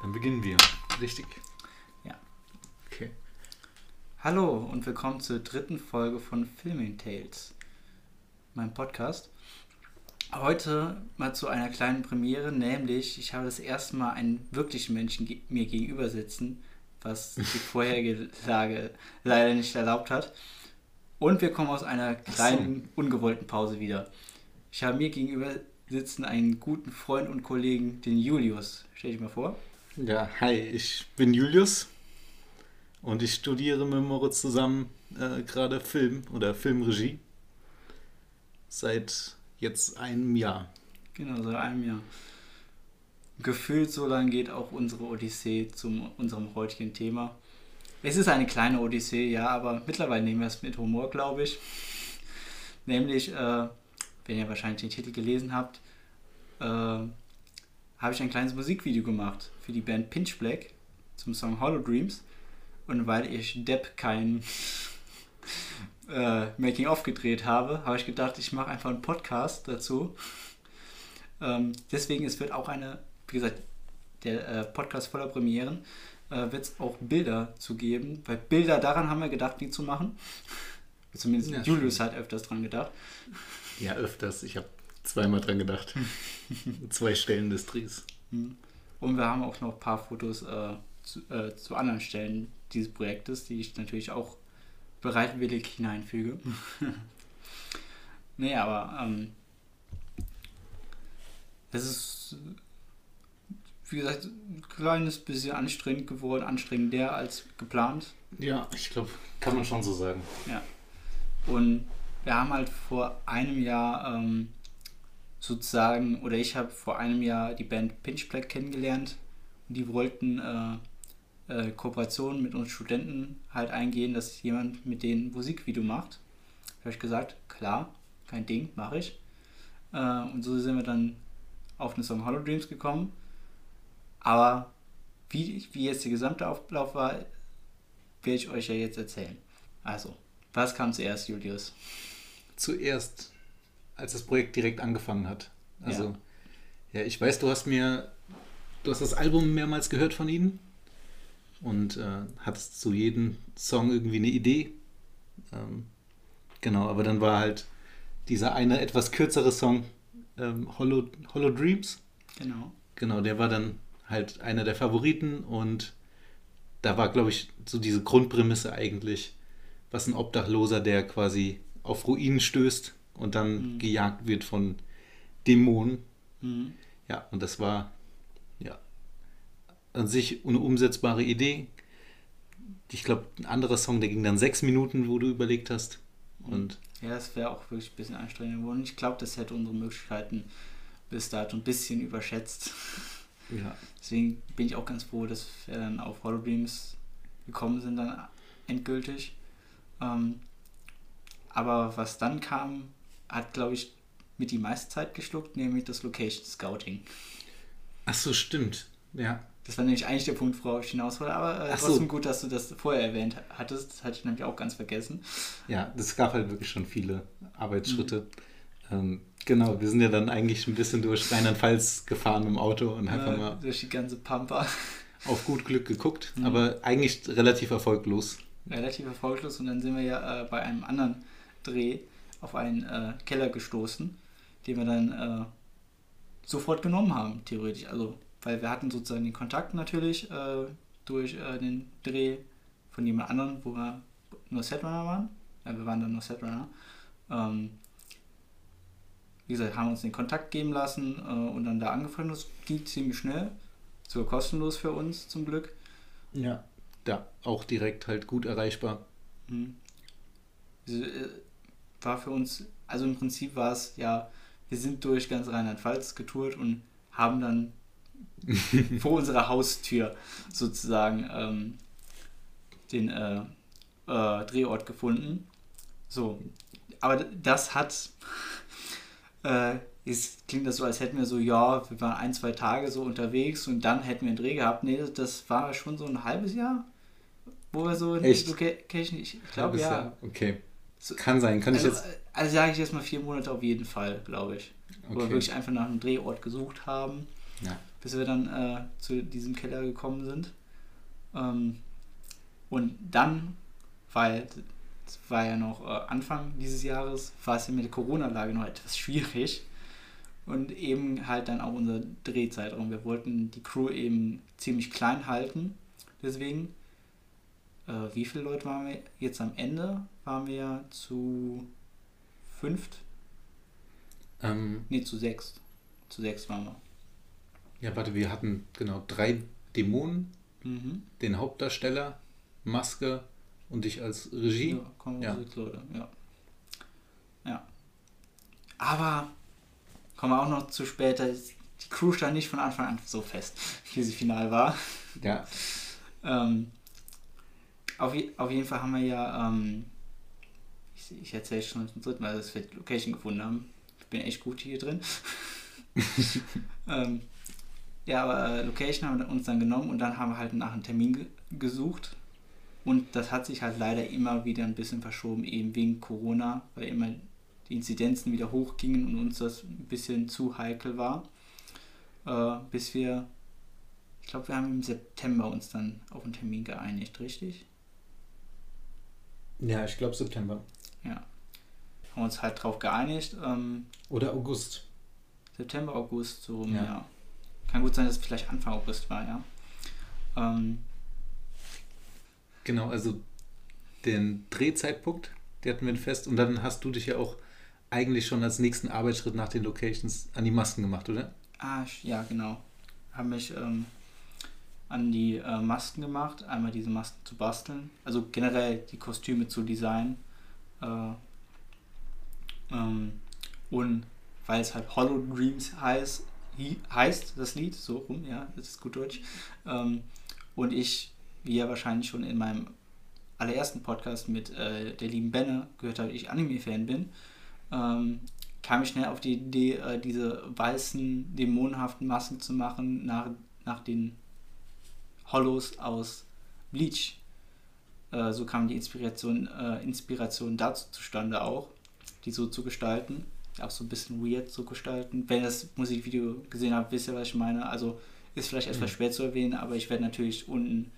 Dann beginnen wir. Richtig. Ja. Okay. Hallo und willkommen zur dritten Folge von Filming Tales, meinem Podcast. Heute mal zu einer kleinen Premiere, nämlich ich habe das erste Mal einen wirklichen Menschen ge mir gegenüber sitzen, was die vorherige Lage leider nicht erlaubt hat. Und wir kommen aus einer kleinen, ungewollten Pause wieder. Ich habe mir gegenüber sitzen einen guten Freund und Kollegen, den Julius. Stell dich mal vor. Ja, hi, ich bin Julius und ich studiere mit Moritz zusammen äh, gerade Film oder Filmregie. Seit jetzt einem Jahr. Genau, seit einem Jahr. Gefühlt so lang geht auch unsere Odyssee zu unserem heutigen Thema. Es ist eine kleine Odyssee, ja, aber mittlerweile nehmen wir es mit Humor, glaube ich. Nämlich, äh, wenn ihr wahrscheinlich den Titel gelesen habt, äh, habe ich ein kleines Musikvideo gemacht für die Band Pinch Black zum Song Hollow Dreams. Und weil ich Depp kein äh, Making-of gedreht habe, habe ich gedacht, ich mache einfach einen Podcast dazu. Ähm, deswegen, es wird auch eine, wie gesagt, der äh, Podcast voller Premieren, äh, wird es auch Bilder zu geben, weil Bilder, daran haben wir gedacht, die zu machen. Zumindest Ja, Julius stimmt. hat öfters dran gedacht. Ja, öfters. Ich habe zweimal dran gedacht. Zwei Stellen des Drehs. Mhm. Und wir haben auch noch ein paar Fotos äh, zu, äh, zu anderen Stellen dieses Projektes, die ich natürlich auch bereitwillig hineinfüge. nee, aber ähm, es ist, wie gesagt, ein kleines bisschen anstrengend geworden, anstrengender als geplant. Ja, ich glaube, kann man schon so sagen. Und wir haben halt vor einem Jahr ähm, sozusagen, oder ich habe vor einem Jahr die Band Pinch Black kennengelernt. Und die wollten äh, äh, Kooperationen mit uns Studenten halt eingehen, dass jemand mit denen Musikvideo macht. Da habe ich gesagt, klar, kein Ding, mache ich. Äh, und so sind wir dann auf den Song Hollow Dreams gekommen. Aber wie, wie jetzt der gesamte Auflauf war, werde ich euch ja jetzt erzählen. Also, was kam zuerst, Julius? Zuerst, als das Projekt direkt angefangen hat. Also, ja, ich weiß, du hast mir, du hast das Album mehrmals gehört von ihnen und äh, hattest zu jedem Song irgendwie eine Idee. Ähm, genau, aber dann war halt dieser eine etwas kürzere Song, ähm, Hollow, Hollow Dreams. Genau. Genau, der war dann halt einer der Favoriten und da war, glaube ich, so diese Grundprämisse eigentlich, was ein Obdachloser, der quasi auf Ruinen stößt und dann Mhm. gejagt wird von Dämonen. Mhm. Ja, und das war ja an sich eine umsetzbare Idee. Ich glaube, ein anderer Song, der ging dann sechs Minuten, wo du überlegt hast. Und Ja, das wäre auch wirklich ein bisschen anstrengend geworden. Ich glaube, das hätte unsere Möglichkeiten bis dato ein bisschen überschätzt. ja, Deswegen bin ich auch ganz froh, dass wir dann auf Hollow Dreams gekommen sind, dann endgültig. Ähm, aber was dann kam, hat, glaube ich, mit die meiste Zeit geschluckt, nämlich das Location Scouting. ach so, stimmt. Ja, Das war nämlich eigentlich der Punkt, worauf ich hinaus wollte, aber äh, Ach so. trotzdem gut, dass du das vorher erwähnt hattest. Das hatte ich nämlich auch ganz vergessen. Ja, das gab halt wirklich schon viele Arbeitsschritte. Mhm. Ähm, genau, wir sind ja dann eigentlich ein bisschen durch Rheinland-Pfalz gefahren im Auto und einfach Äh, mal durch die ganze Pampa. auf gut Glück geguckt, Mhm. aber eigentlich relativ erfolglos. relativ erfolglos und dann sind wir ja äh, bei einem anderen Dreh auf einen äh, Keller gestoßen, den wir dann äh, sofort genommen haben, theoretisch. Also, weil wir hatten sozusagen den Kontakt natürlich äh, durch äh, den Dreh von jemand anderem, wo wir nur Setrunner waren. Ja, wir waren dann nur Setrunner. Ähm, wie gesagt, haben uns den Kontakt geben lassen äh, und dann da angefangen. Das ging ziemlich schnell. Sogar kostenlos für uns zum Glück. Ja. Da auch direkt halt gut erreichbar. Mhm. War für uns, also im Prinzip war es ja, wir sind durch ganz Rheinland-Pfalz getourt und haben dann vor unserer Haustür sozusagen ähm, den äh, äh, Drehort gefunden. So, aber das hat, äh, es klingt das so, als hätten wir so, ja, wir waren ein, zwei Tage so unterwegs und dann hätten wir einen Dreh gehabt. Nee, das, war schon so ein halbes Jahr, wo wir so in Echt? Location, ich glaube Halbes ja. Jahr. Okay. So- Kann sein. Kann Also, ich jetzt. also sage ich jetzt mal vier Monate auf jeden Fall, glaube ich. Wo wir Okay. wirklich einfach nach einem Drehort gesucht haben. ja. bis wir dann äh, zu diesem Keller gekommen sind. Ähm, und dann, weil es war ja noch äh, Anfang dieses Jahres, war es ja mit der Corona-Lage noch etwas schwierig. Und eben halt dann auch unser Drehzeitraum. Wir wollten die Crew eben ziemlich klein halten. Deswegen, äh, wie viele Leute waren wir jetzt am Ende? Waren wir zu fünft? Ähm, ne, zu sechs. Zu sechs waren wir. Ja, warte, wir hatten genau drei Dämonen, mhm. den Hauptdarsteller, Maske und dich als Regie. Ja, kommen ja. Leute, ja. Ja. Aber kommen wir auch noch zu später. Die Crew stand nicht von Anfang an so fest, wie sie final war. Ja. ähm, auf, auf jeden Fall haben wir ja, ähm, ich, ich erzähle schon zum dritten Mal, dass wir Location gefunden haben. Ich bin echt gut hier drin. ähm, ja, aber äh, Location haben wir uns dann genommen und dann haben wir halt nach einem Termin ge gesucht. Und das hat sich halt leider immer wieder ein bisschen verschoben, eben wegen Corona, weil immer die Inzidenzen wieder hochgingen und uns das ein bisschen zu heikel war. Äh, bis wir, ich glaube, wir haben im September uns dann auf einen Termin geeinigt, richtig? Ja, ich glaube September. Ja. Haben uns halt drauf geeinigt. Ähm, Oder August. September, August, so rum, ja. ja. Kann gut sein, dass es vielleicht Anfang August war, ja. Ähm, genau, also den Drehzeitpunkt, den hatten wir fest. Und dann hast du dich ja auch eigentlich schon als nächsten Arbeitsschritt nach den Locations an die Masken gemacht, oder? Ah, ja, genau. Habe mich ähm, an die äh, Masken gemacht, einmal diese Masken zu basteln, also generell die Kostüme zu designen. Äh, ähm, und weil es halt Hollow Dreams heißt, heißt das Lied, so rum, ja, das ist gut Deutsch. Ähm, und ich, wie ja wahrscheinlich schon in meinem allerersten Podcast mit äh, der lieben Benne gehört habe, ich Anime-Fan bin, ähm, kam ich schnell auf die Idee, äh, diese weißen, dämonenhaften Masken zu machen nach, nach den Hollows aus Bleach. Äh, so kam die Inspiration, äh, Inspiration dazu zustande auch, die so zu gestalten. Auch so ein bisschen weird zu gestalten. Wenn ihr das Musikvideo gesehen habt, wisst ihr, was ich meine. Also ist vielleicht etwas mhm. schwer zu erwähnen, aber ich werde natürlich unten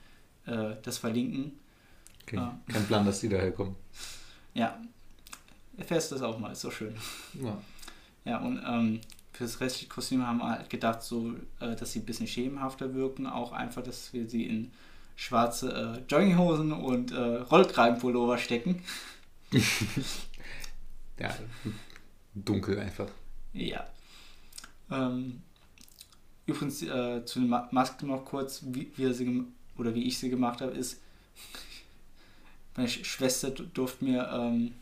äh, das verlinken. Okay. Kein Plan, dass die daher kommen. Ja, erfährst du das auch mal, ist so schön. Ja. Ja, und ähm, für das restliche Kostüm haben wir halt gedacht, so, äh, dass sie ein bisschen schemenhafter wirken. Auch einfach, dass wir sie in schwarze äh, Jogginghosen und äh, Rollkragenpullover stecken. ja, dunkel einfach. Ja. Ähm, übrigens äh, zu den Masken noch kurz, wie wir sie oder wie ich sie gemacht habe, ist, meine Schwester durfte mir ähm,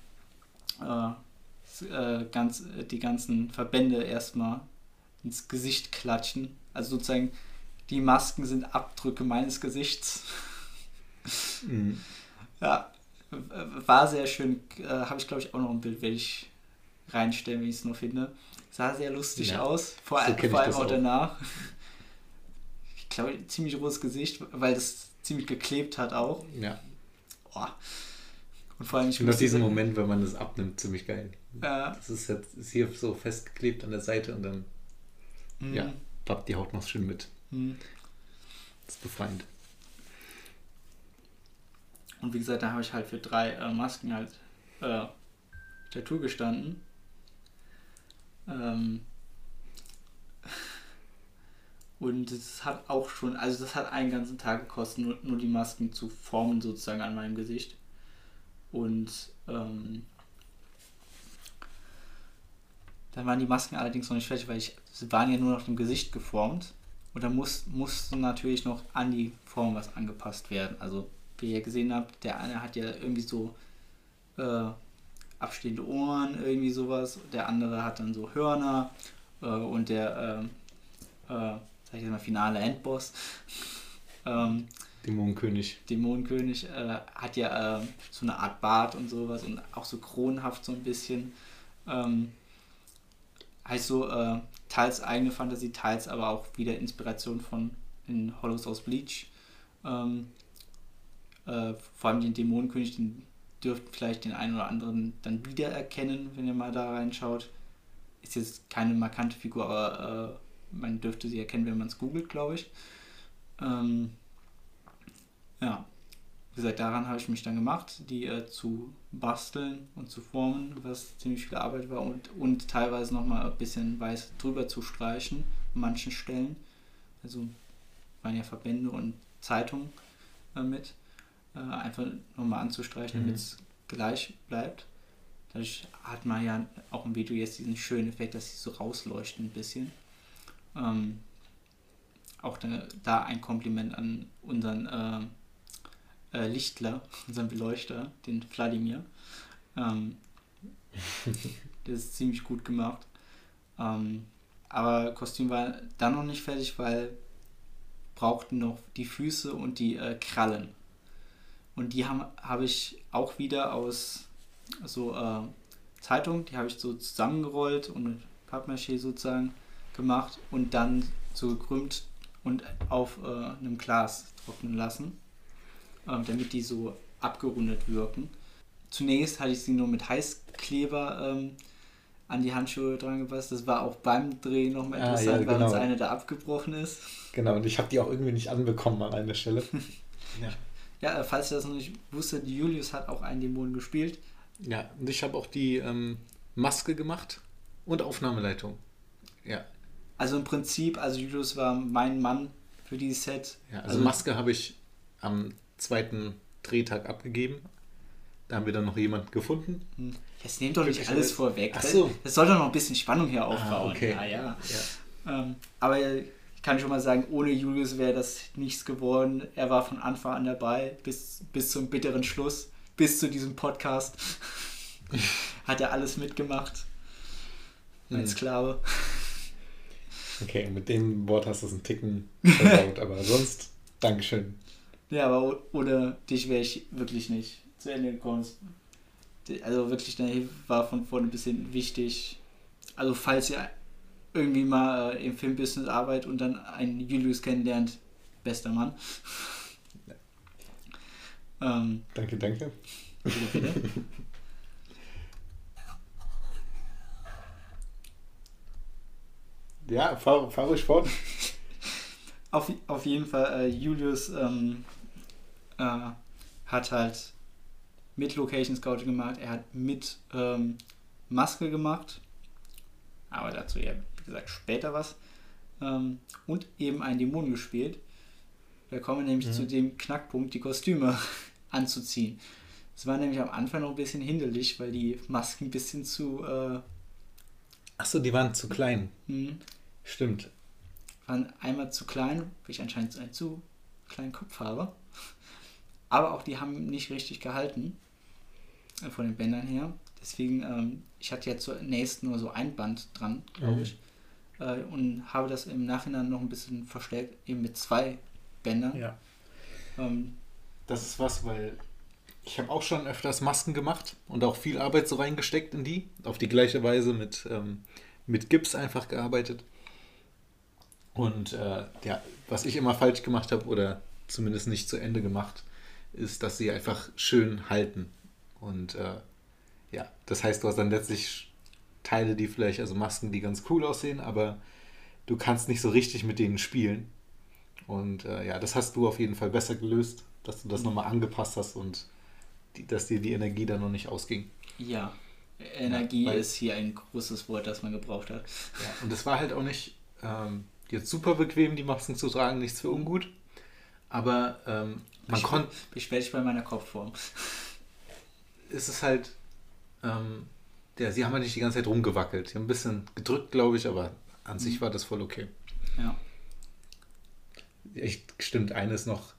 äh, äh, ganz, die ganzen Verbände erstmal ins Gesicht klatschen. Also sozusagen, die Masken sind Abdrücke meines Gesichts. Mhm. Ja, war sehr schön. Äh, Habe ich, glaube ich, auch noch ein Bild, werde ich reinstellen, wenn ich es noch finde. Sah sehr lustig ja. aus, vor, so vor allem auch, auch danach. Ich glaube, ziemlich rohes Gesicht, weil das ziemlich geklebt hat auch. Ja. Boah. Und vor allem, ich finde diesen Moment, wenn man das abnimmt, ziemlich geil. Ja. Das ist jetzt ist hier so festgeklebt an der Seite und dann mhm. ja, pappt die Haut noch schön mit. Mhm. Das ist befreiend. Und wie gesagt, da habe ich halt für drei äh, Masken halt äh, Tattoo gestanden. Ähm und es hat auch schon, also das hat einen ganzen Tag gekostet, nur, nur die Masken zu formen sozusagen an meinem Gesicht. Und ähm, dann waren die Masken allerdings noch nicht fertig, weil ich, sie waren ja nur noch im Gesicht geformt. Und da muss, musste natürlich noch an die Form was angepasst werden. Also, wie ihr gesehen habt, der eine hat ja irgendwie so äh, abstehende Ohren, irgendwie sowas. Der andere hat dann so Hörner. Äh, und der, äh, äh sag ich jetzt mal, finale Endboss ähm, Dämonenkönig. Dämonenkönig äh, hat ja äh, so eine Art Bart und sowas und auch so kronenhaft so ein bisschen. Ähm, heißt so äh, teils eigene Fantasie, teils aber auch wieder Inspiration von in Hollows aus Bleach. Ähm, äh, vor allem den Dämonenkönig, den dürft vielleicht den einen oder anderen dann wiedererkennen, wenn ihr mal da reinschaut. Ist jetzt keine markante Figur, aber man dürfte sie erkennen, wenn man es googelt, glaube ich. Ähm, ja, wie gesagt, daran habe ich mich dann gemacht, die äh, zu basteln und zu formen, was ziemlich viel Arbeit war und, und teilweise nochmal ein bisschen weiß drüber zu streichen, an manchen Stellen. Also waren ja Verbände und Zeitungen äh, mit, äh, einfach nochmal anzustreichen, mhm. damit es gleich bleibt. Dadurch hat man ja auch im Video jetzt diesen schönen Effekt, dass sie so rausleuchten ein bisschen. Ähm, auch da, da, ein Kompliment an unseren äh, Lichtler, unseren Beleuchter, den Vladimir. Ähm, das ist ziemlich gut gemacht. Ähm, aber Kostüm war dann noch nicht fertig, weil brauchten noch die Füße und die äh, Krallen. Und die habe hab ich auch wieder aus so äh, Zeitung, die habe ich so zusammengerollt und mit Pappmaché sozusagen gemacht und dann so gekrümmt und auf äh, einem Glas trocknen lassen, äh, damit die so abgerundet wirken. Zunächst hatte ich sie nur mit Heißkleber ähm, an die Handschuhe dran gepasst. Das war auch beim Drehen nochmal interessant, ah, ja, genau. weil uns eine da abgebrochen ist. Genau, und ich habe die auch irgendwie nicht anbekommen an einer Stelle. ja. ja, falls ihr das noch nicht wusstet, Julius hat auch einen Dämon gespielt. Ja, und ich habe auch die ähm, Maske gemacht und Aufnahmeleitung. Ja. Also im Prinzip, also Julius war mein Mann für dieses Set. Ja, also, also Maske habe ich am zweiten Drehtag abgegeben. Da haben wir dann noch jemanden gefunden. Hm. Jetzt nehmt doch nicht alles vorweg. Ach so. Das soll doch noch ein bisschen Spannung hier ah, aufbauen. Ah, okay. Ja, ja. ja. Ähm, aber ich kann schon mal sagen, ohne Julius wäre das nichts geworden. Er war von Anfang an dabei, bis, bis zum bitteren Schluss bis zu diesem Podcast hat er alles mitgemacht. Mein hm. Sklave. Okay, mit dem Wort hast du es einen Ticken versaut, aber sonst, Dankeschön. Ja, aber ohne dich wäre ich wirklich nicht zu Ende gekommen. Also wirklich, der war von vorne bis hinten wichtig. Also falls ihr irgendwie mal äh, im Filmbusiness arbeitet und dann einen Julius kennenlernt, bester Mann. Ähm, danke, danke. Bitte, bitte. ja, fahr, fahr ruhig fort. Auf, auf jeden Fall, äh, Julius ähm, äh, hat halt mit Location Scouting gemacht, er hat mit ähm, Maske gemacht, aber dazu ja, wie gesagt, später was. Ähm, und eben einen Dämon gespielt. Da kommen wir nämlich mhm. zu dem Knackpunkt, die Kostüme anzuziehen. Es war nämlich am Anfang noch ein bisschen hinderlich, weil die Masken ein bisschen zu. Äh, Achso, die waren zu klein. Mhm. Stimmt. Waren einmal zu klein, weil ich anscheinend einen zu kleinen Kopf habe. Aber auch die haben nicht richtig gehalten. Äh, von den Bändern her. Deswegen, ähm, ich hatte ja zunächst nur so ein Band dran, glaube mhm. ich. Äh, und habe das im Nachhinein noch ein bisschen verstärkt, eben mit zwei Bändern. Ja. Ähm, das ist was, weil ich habe auch schon öfters Masken gemacht und auch viel Arbeit so reingesteckt in die. Auf die gleiche Weise mit, ähm, mit Gips einfach gearbeitet. Und äh, ja, was ich immer falsch gemacht habe oder zumindest nicht zu Ende gemacht, ist, dass sie einfach schön halten. Und äh, ja, das heißt, du hast dann letztlich Teile, die vielleicht, also Masken, die ganz cool aussehen, aber du kannst nicht so richtig mit denen spielen. Und äh, ja, das hast du auf jeden Fall besser gelöst dass du das nochmal angepasst hast und die, dass dir die Energie dann noch nicht ausging. Ja, Energie ja, ist hier ein großes Wort, das man gebraucht hat. Ja, und es war halt auch nicht ähm, jetzt super bequem, die Masken zu tragen, nichts für ungut. Aber ähm, man konnte. Beschwer dich bei meiner Kopfform. Ist es halt. Ähm, ja, sie haben halt nicht die ganze Zeit rumgewackelt. Sie haben ein bisschen gedrückt, glaube ich, aber an mhm. sich war das voll okay. Ja. Echt, stimmt, eines noch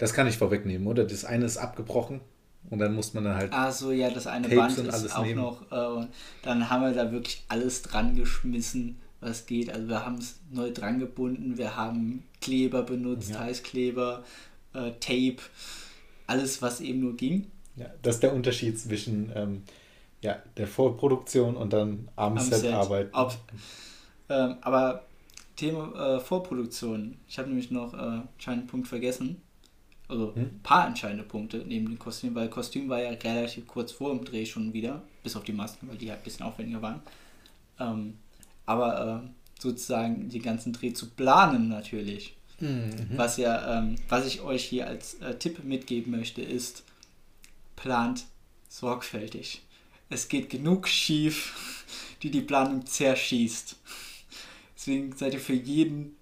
das kann ich vorwegnehmen, oder? Das eine ist abgebrochen und dann muss man dann halt. Ach so, ja, das eine Tapes Band ist auch nehmen. noch. Äh, dann haben wir da wirklich alles dran geschmissen, was geht. Also wir haben es neu dran gebunden, wir haben Kleber benutzt, ja. Heißkleber, äh, Tape, alles, was eben nur ging. Ja, das ist der Unterschied zwischen ähm, ja, der Vorproduktion und dann am, am Set, Set arbeiten. Ob, ähm, aber Thema äh, Vorproduktion. Ich habe nämlich noch äh, einen Punkt vergessen. Also hm? ein paar entscheidende Punkte neben dem Kostüm, weil Kostüm war ja relativ kurz vor dem Dreh schon wieder, bis auf die Masken, weil die halt ein bisschen aufwendiger waren. Ähm, aber äh, sozusagen den ganzen Dreh zu planen natürlich. Mhm. Was ja, ähm, was ich euch hier als äh, Tipp mitgeben möchte, ist, plant sorgfältig. Es geht genug schief, die die Planung zerschießt. Deswegen seid ihr für jeden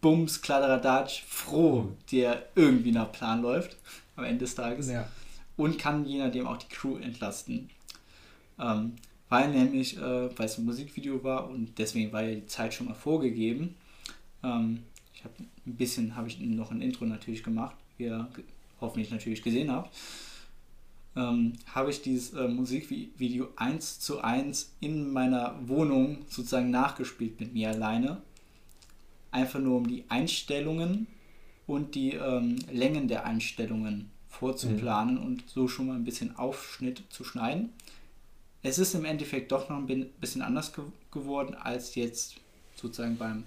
Bums, Kladderadatsch froh, der irgendwie nach Plan läuft am Ende des Tages Ja. und kann je nachdem auch die Crew entlasten. Ähm, weil nämlich, äh, weil es ein Musikvideo war und deswegen war ja die Zeit schon mal vorgegeben. Ähm, ich habe ein bisschen, habe ich noch ein Intro natürlich gemacht, wie ihr hoffentlich natürlich gesehen habt. Ähm, habe ich dieses äh, Musikvideo eins zu eins in meiner Wohnung sozusagen nachgespielt mit mir alleine. Einfach nur um die Einstellungen und die ähm, Längen der Einstellungen vorzuplanen und so schon mal ein bisschen Aufschnitt zu schneiden. Es ist im Endeffekt doch noch ein bisschen anders ge geworden als jetzt sozusagen beim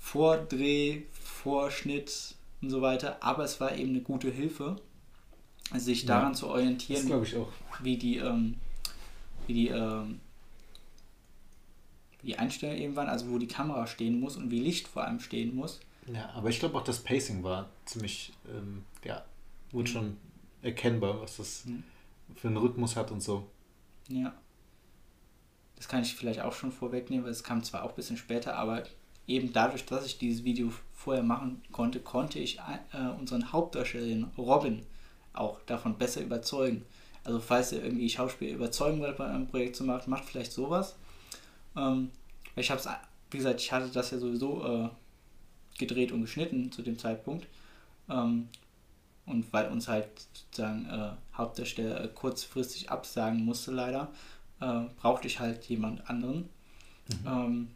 Vordreh, Vorschnitt und so weiter, aber es war eben eine gute Hilfe, sich Ja, daran zu Das orientieren, glaube ich auch. wie die, ähm, wie die, ähm, wie die Einstellungen eben waren, also wo die Kamera stehen muss und wie Licht vor allem stehen muss. Ja, aber ich glaube auch das Pacing war ziemlich, ähm, ja, wurde schon erkennbar, was das Mhm. für einen Rhythmus hat und so. Ja. Das kann ich vielleicht auch schon vorwegnehmen, weil es kam zwar auch ein bisschen später, aber eben dadurch, dass ich dieses Video vorher machen konnte, konnte ich äh, unseren Hauptdarsteller, Robin, auch davon besser überzeugen. Also falls ihr irgendwie Schauspieler überzeugen wollt, bei einem Projekt zu machen, macht vielleicht sowas. Ähm, ich habe es, wie gesagt, ich hatte das ja sowieso äh, gedreht und geschnitten zu dem Zeitpunkt. Ähm, und weil uns halt sozusagen äh, Hauptdarsteller äh, kurzfristig absagen musste leider, äh, brauchte ich halt jemand anderen. Ähm,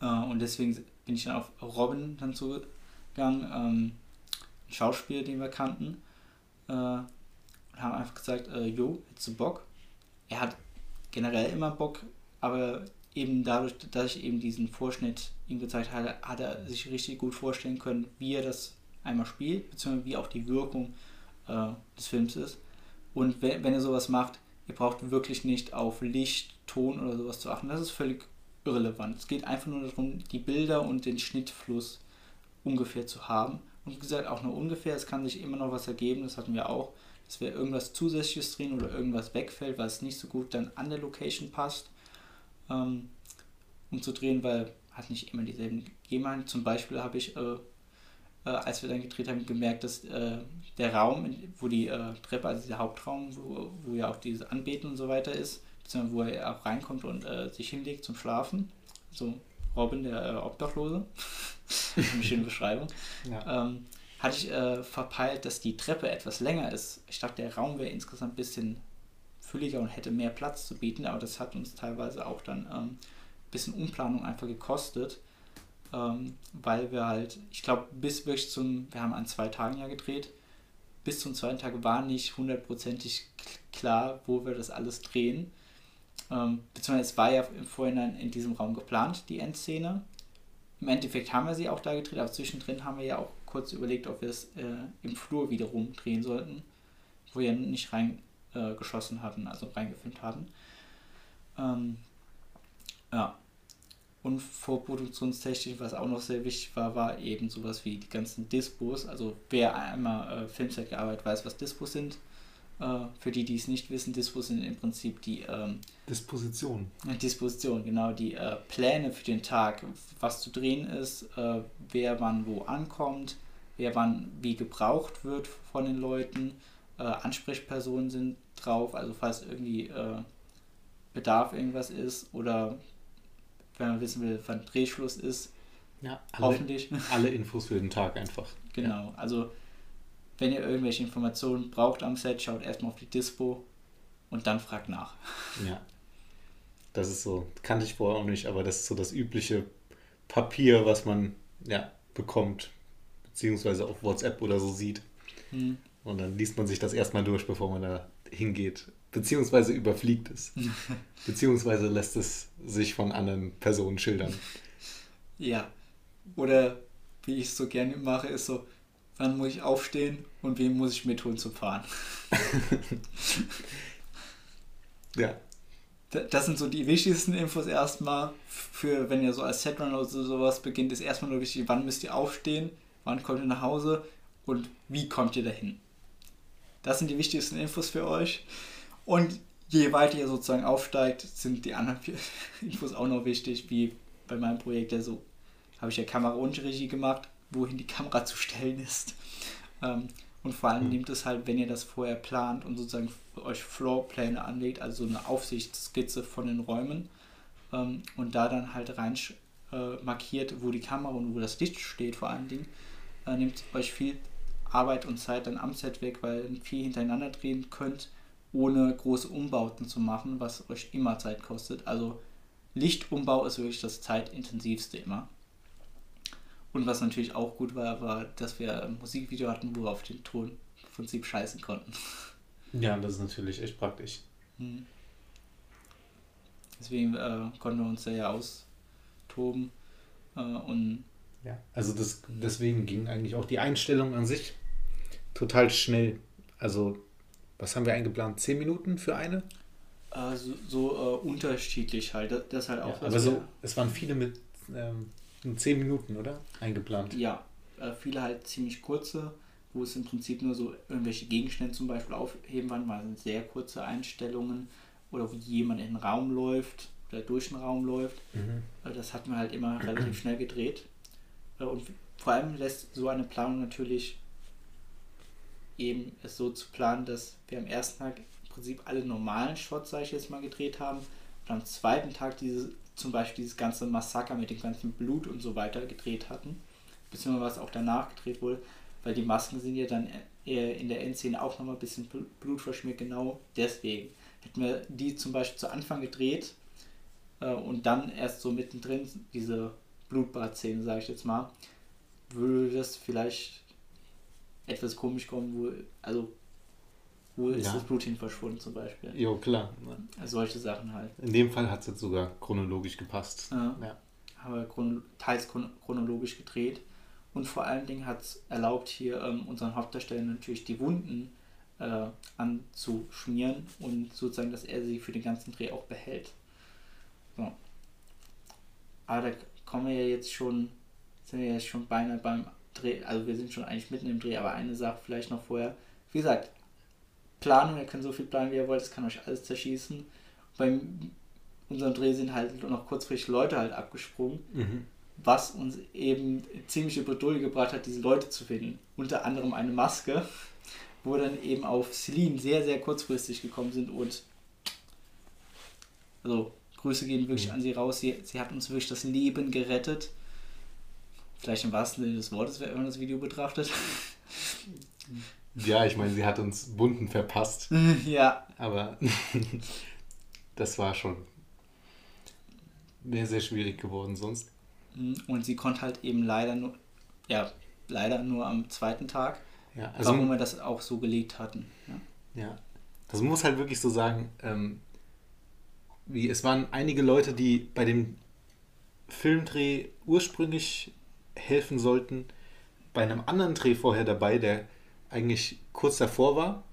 äh, und deswegen bin ich dann auf Robin dann zugegangen, ähm, ein Schauspieler, den wir kannten. Äh, und haben einfach gesagt, äh, jo, hättest du Bock? Er hat generell immer Bock, aber eben dadurch, dass ich eben diesen Vorschnitt ihm gezeigt hatte, hat er sich richtig gut vorstellen können, wie er das einmal spielt, beziehungsweise wie auch die Wirkung äh, des Films ist. Und wenn, wenn ihr sowas macht, ihr braucht wirklich nicht auf Licht, Ton oder sowas zu achten. Das ist völlig irrelevant. Es geht einfach nur darum, die Bilder und den Schnittfluss ungefähr zu haben. Und wie gesagt, auch nur ungefähr, es kann sich immer noch was ergeben, das hatten wir auch, dass wir irgendwas Zusätzliches drehen oder irgendwas wegfällt, weil es nicht so gut dann an der Location passt, ähm, um zu drehen, weil hat nicht immer dieselben gegeben. Zum Beispiel habe ich, äh, äh, als wir dann gedreht haben, gemerkt, dass äh, der Raum, wo die äh, Treppe, also der Hauptraum, wo, wo ja auch dieses Anbeten und so weiter ist, beziehungsweise wo er auch reinkommt und äh, sich hinlegt zum Schlafen. So Robin, der äh, Obdachlose. Eine schöne Beschreibung. Ja. Ähm, hatte ich äh, verpeilt, dass die Treppe etwas länger ist. Ich dachte, der Raum wäre insgesamt ein bisschen fülliger und hätte mehr Platz zu bieten, aber das hat uns teilweise auch dann ähm, ein bisschen Umplanung einfach gekostet, ähm, weil wir halt, ich glaube, bis wirklich zum, wir haben an zwei Tagen ja gedreht, bis zum zweiten Tag war nicht hundertprozentig klar, wo wir das alles drehen. Ähm, beziehungsweise es war ja im Vorhinein in diesem Raum geplant, die Endszene. Im Endeffekt haben wir sie auch da gedreht, aber zwischendrin haben wir ja auch kurz überlegt, ob wir es äh, im Flur wiederum drehen sollten, wo wir nicht rein äh, hatten, also reingefilmt hatten. Ähm, ja. Und vorproduktionstechnisch, was auch noch sehr wichtig war, war eben sowas wie die ganzen Dispos. Also wer einmal äh, Filmset gearbeitet weiß, was Dispos sind. Äh, für die, die es nicht wissen, Dispos sind im Prinzip die ähm, Disposition. Disposition, genau, die äh, Pläne für den Tag, was zu drehen ist, äh, wer wann wo ankommt, wer wann wie gebraucht wird von den Leuten, äh, Ansprechpersonen sind drauf, also falls irgendwie äh, Bedarf irgendwas ist oder wenn man wissen will, wann Drehschluss ist, Ja, alle, hoffentlich. alle Infos für den Tag einfach. Genau, also wenn ihr irgendwelche Informationen braucht am Set, schaut erstmal auf die Dispo und dann fragt nach. Ja. Das ist so, kannte ich vorher auch nicht, aber das ist so das übliche Papier, was man ja bekommt, beziehungsweise auf WhatsApp oder so sieht. Hm. Und dann liest man sich das erstmal durch, bevor man da hingeht. Beziehungsweise überfliegt es. Beziehungsweise lässt es sich von anderen Personen schildern. Ja. Oder wie ich es so gerne mache, ist so, wann muss ich aufstehen und wem muss ich mitholen zum Fahren? Ja. das sind so die wichtigsten Infos erstmal für, wenn ihr so als Setrunner oder so, sowas beginnt, ist erstmal nur wichtig, wann müsst ihr aufstehen, wann kommt ihr nach Hause und wie kommt ihr dahin. Das sind die wichtigsten Infos für euch. Und je weiter ihr sozusagen aufsteigt, sind die anderen Infos auch noch wichtig, wie bei meinem Projekt, ja so habe ich ja Kamera und Regie gemacht, wohin die Kamera zu stellen ist. Ähm, und vor allem mhm. nehmt es halt, wenn ihr das vorher plant und sozusagen euch Floorpläne anlegt, also eine Aufsichtsskizze von den Räumen ähm, und da dann halt rein äh, markiert, wo die Kamera und wo das Licht steht vor allen Dingen, äh, nehmt euch viel Arbeit und Zeit dann am Set weg, weil ihr viel hintereinander drehen könnt, ohne große Umbauten zu machen, was euch immer Zeit kostet. Also Lichtumbau ist wirklich das zeitintensivste immer. Und was natürlich auch gut war, war, dass wir ein Musikvideo hatten, wo wir auf den Ton im Prinzip scheißen konnten. Ja, das ist natürlich echt praktisch. Hm. Deswegen äh, konnten wir uns da ja austoben. Äh, und ja, also das, deswegen ging eigentlich auch die Einstellung an sich total schnell. Also, was haben wir eingeplant? Zehn Minuten für eine? Äh, so, so äh, unterschiedlich halt. Das, das halt auch. Ja, aber so, es waren viele mit ähm, zehn Minuten, oder? Eingeplant. Ja, äh, viele halt ziemlich kurze, wo es im Prinzip nur so irgendwelche Gegenstände zum Beispiel aufheben waren, waren sehr kurze Einstellungen oder wo jemand in den Raum läuft oder durch den Raum läuft. Mhm. Äh, das hat man halt immer relativ schnell gedreht. Äh, und vor allem lässt so eine Planung natürlich eben es so zu planen, dass wir am ersten Tag im Prinzip alle normalen Shots, sag ich jetzt mal, gedreht haben und am zweiten Tag diese zum Beispiel dieses ganze Massaker mit dem ganzen Blut und so weiter gedreht hatten, beziehungsweise was auch danach gedreht wurde, weil die Masken sind ja dann in der Endszene auch nochmal ein bisschen Blut verschmiert, genau deswegen. Hätten wir die zum Beispiel zu Anfang gedreht äh, und dann erst so mittendrin diese Blutbad-Szene, sage ich jetzt mal, würde das vielleicht etwas komisch kommen, wo, also wo ist ja. das Blut hin verschwunden zum Beispiel? Jo, klar. Also solche Sachen halt. In dem Fall hat es jetzt sogar chronologisch gepasst. Ja. ja. Haben wir chron teils chronologisch gedreht. Und vor allen Dingen hat es erlaubt, hier ähm, unseren Hauptdarsteller natürlich die Wunden äh, anzuschmieren und sozusagen, dass er sie für den ganzen Dreh auch behält. So. Aber da kommen wir ja jetzt schon, sind wir jetzt schon beinahe beim Dreh, also wir sind schon eigentlich mitten im Dreh, aber eine Sache vielleicht noch vorher. Wie gesagt, Planung, ihr könnt so viel planen, wie ihr wollt, es kann euch alles zerschießen. Bei unserem Dreh sind halt noch kurzfristig Leute halt abgesprungen, mhm. was uns eben ziemlich über Bredouille gebracht hat, diese Leute zu finden. Unter anderem eine Maske, wo dann eben auf Celine sehr, sehr kurzfristig gekommen sind und also Grüße gehen wirklich mhm. an sie raus. Sie, sie hat uns wirklich das Leben gerettet. Vielleicht im wahrsten Sinne des Wortes, wenn man das Video betrachtet. Ja, ich meine, sie hat uns Bunden verpasst. Ja. Aber das war schon sehr, sehr schwierig geworden sonst. Mhm, und sie konnte halt eben leider nur, ja, leider nur am zweiten Tag. Ja, also, warum wir das auch so gelegt hatten. Ja, ja das muss halt wirklich so sagen. Ähm, wie, es waren einige Leute, die bei dem Filmdreh ursprünglich helfen sollten, bei einem anderen Dreh vorher dabei, der eigentlich kurz davor war.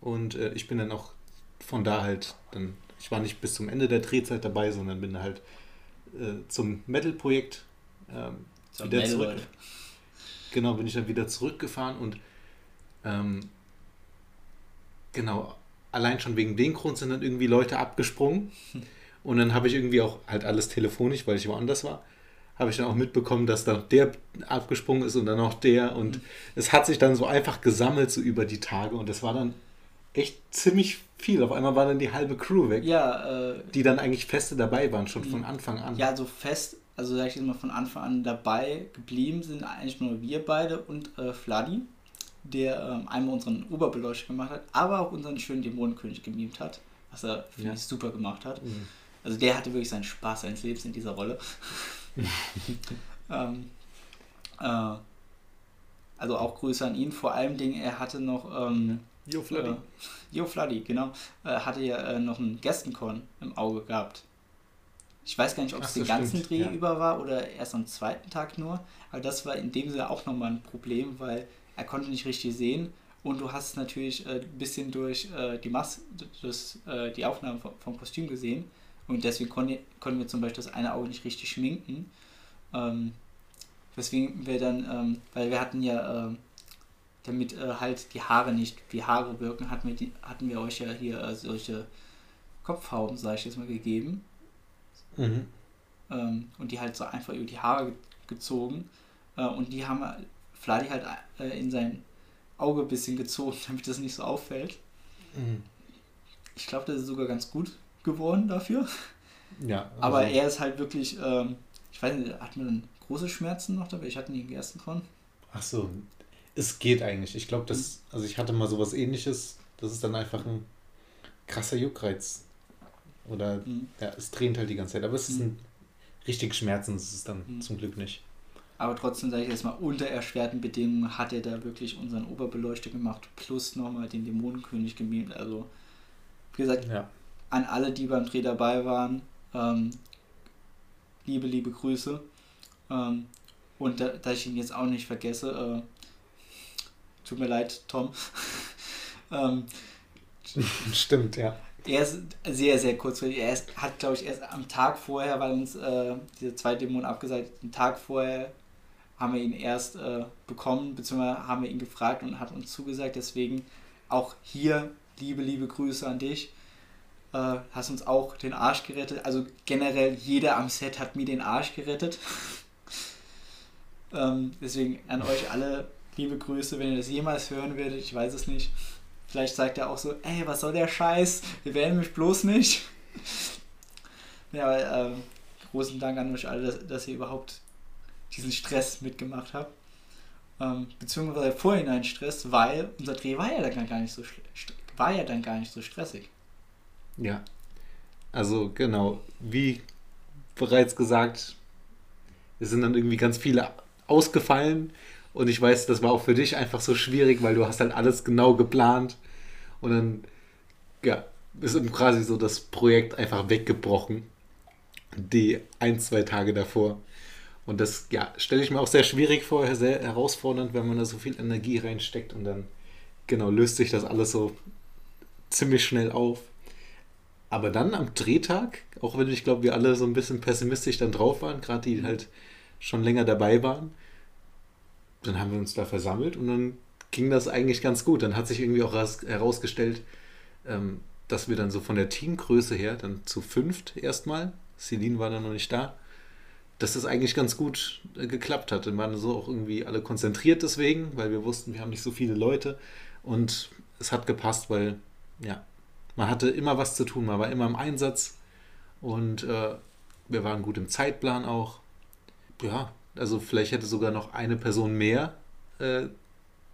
Und äh, ich bin dann auch von da halt dann, ich war nicht bis zum Ende der Drehzeit dabei, sondern bin halt äh, zum Metal-Projekt ähm, wieder Metal zurück. Genau, bin ich dann wieder zurückgefahren und ähm, genau, allein schon wegen dem Grund sind dann irgendwie Leute abgesprungen. Und dann habe ich irgendwie auch halt alles telefonisch, weil ich woanders war habe ich dann auch mitbekommen, dass da der abgesprungen ist und dann auch der. Und mhm. es hat sich dann so einfach gesammelt, so über die Tage. Und das war dann echt ziemlich viel. Auf einmal war dann die halbe Crew weg. Ja, äh, die dann eigentlich feste dabei waren, schon von Anfang an. Ja, so fest, also sag ich jetzt mal von Anfang an dabei geblieben sind eigentlich nur wir beide und äh, Fladi, der ähm, einmal unseren Oberbeleuchter gemacht hat, aber auch unseren schönen Dämonenkönig gemimt hat, was er, finde ja. ich, super gemacht hat. Mhm. Also der hatte wirklich seinen Spaß seines Lebens in dieser Rolle. ähm, äh, also auch Grüße an ihn. Vor allem Dingen, er hatte noch. Ähm, Jo Fladdy. Äh, jo Fladdy, genau. Äh, hatte ja äh, noch einen Gästenkorn im Auge gehabt. Ich weiß gar nicht, ob es den ganzen stimmt. Dreh ja. über war oder erst am zweiten Tag nur. Aber das war in dem Sinne auch nochmal ein Problem, weil er konnte nicht richtig sehen. Und du hast natürlich ein äh, bisschen durch äh, die Masse, das, äh, die Aufnahmen vom, vom Kostüm gesehen Und deswegen konnten, wir zum Beispiel das eine Auge nicht richtig schminken. Ähm, weswegen wir dann, ähm, weil wir hatten ja, ähm, damit äh, halt die Haare nicht wie Haare wirken, hatten wir, die, hatten wir euch ja hier äh, solche Kopfhauben, sag ich jetzt mal, gegeben. Mhm. Ähm, und die halt so einfach über die Haare gezogen. Äh, und die haben Fladi halt äh, in sein Auge ein bisschen gezogen, damit das nicht so auffällt. Mhm. Ich glaube, das ist sogar ganz gut geworden dafür. Ja. Also Aber er ist halt wirklich, ähm, ich weiß nicht, hat man dann große Schmerzen noch dabei? Ich hatte nie gegessen von. Ach so, es geht eigentlich. Ich glaube, das, also ich hatte mal sowas ähnliches. Das ist dann einfach ein krasser Juckreiz. Oder mhm. ja, es tränt halt die ganze Zeit. Aber es ist mhm. ein richtig Schmerzen, ist es dann mhm. zum Glück nicht. Aber trotzdem sage ich jetzt mal, unter erschwerten Bedingungen hat er da wirklich unseren Oberbeleuchter gemacht, plus nochmal den Dämonenkönig gemimt. Also, wie gesagt, ja. An alle, die beim Dreh dabei waren, ähm, liebe, liebe Grüße. Ähm, und da, da, ich ihn jetzt auch nicht vergesse, äh, tut mir leid, Tom. ähm, Stimmt, ja. Er ist sehr, sehr kurzfristig. Er ist, hat, glaube ich, erst am Tag vorher, weil uns äh, diese zwei Dämonen abgesagt, einen Tag vorher haben wir ihn erst äh, bekommen, beziehungsweise haben wir ihn gefragt und hat uns zugesagt. Deswegen auch hier liebe, liebe Grüße an dich. Äh, hast uns auch den Arsch gerettet. Also generell jeder am Set hat mir den Arsch gerettet. ähm, deswegen an euch alle liebe Grüße, wenn ihr das jemals hören werdet. Ich weiß es nicht. Vielleicht sagt er auch so, ey, was soll der Scheiß? Wir wählen mich bloß nicht. ja, aber ähm, großen Dank an euch alle, dass, dass ihr überhaupt diesen Stress mitgemacht habe. Ähm, beziehungsweise vorhinein Stress, weil unser Dreh war ja dann gar nicht so war ja dann gar nicht so stressig. Ja. Also genau, wie bereits gesagt, es sind dann irgendwie ganz viele ausgefallen und ich weiß, das war auch für dich einfach so schwierig, weil du hast halt alles genau geplant und dann ja, ist quasi so das Projekt einfach weggebrochen. Die ein, zwei Tage davor. Und das ja, stelle ich mir auch sehr schwierig vor, sehr herausfordernd, wenn man da so viel Energie reinsteckt und dann genau löst sich das alles so ziemlich schnell auf. Aber dann am Drehtag, auch wenn ich glaube, wir alle so ein bisschen pessimistisch dann drauf waren, gerade die halt schon länger dabei waren, dann haben wir uns da versammelt und dann ging das eigentlich ganz gut. Dann hat sich irgendwie auch herausgestellt, ähm, dass wir dann so von der Teamgröße her dann zu fünft erstmal, Celine war dann noch nicht da, dass das eigentlich ganz gut äh, geklappt hat. Wir waren so auch irgendwie alle konzentriert deswegen, weil wir wussten, wir haben nicht so viele Leute und es hat gepasst, weil ja, man hatte immer was zu tun, man war immer im Einsatz und äh, wir waren gut im Zeitplan auch. Ja, also vielleicht hätte sogar noch eine Person mehr äh,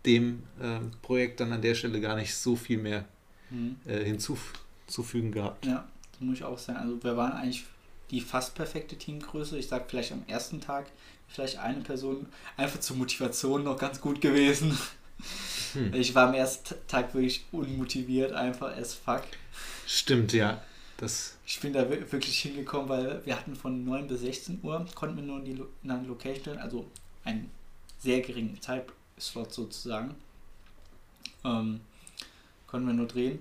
dem äh, Projekt dann an der Stelle gar nicht so viel mehr mhm. Hinzufügen gehabt. Ja, das muss ich auch sagen. Also wir waren eigentlich die fast perfekte Teamgröße. Ich sage vielleicht am ersten Tag vielleicht eine Person einfach zur Motivation noch ganz gut gewesen. Hm. Ich war am ersten Tag wirklich unmotiviert, einfach as fuck. Stimmt, ja. Das ich bin da wirklich hingekommen, weil wir hatten von 9 bis 16 Uhr, konnten wir nur in, die, in eine Location, also einen sehr geringen Zeitslot sozusagen, ähm, konnten wir nur drehen.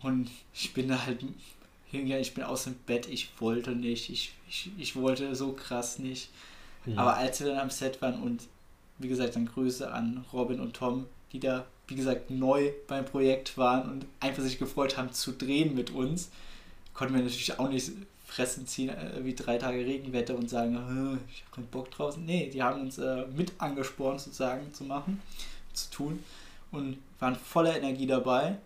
Und ich bin da halt hingegangen, ich bin aus dem Bett, ich wollte nicht, ich, ich, ich wollte so krass nicht. Mhm. Aber als wir dann am Set waren und wie gesagt, dann Grüße an Robin und Tom, die da, wie gesagt, neu beim Projekt waren und einfach sich gefreut haben zu drehen mit uns, konnten wir natürlich auch nicht fressen ziehen äh, wie drei Tage Regenwetter und sagen, ich habe keinen Bock draußen. Nee, die haben uns äh, mit angespornt sozusagen zu machen, zu tun und waren voller Energie dabei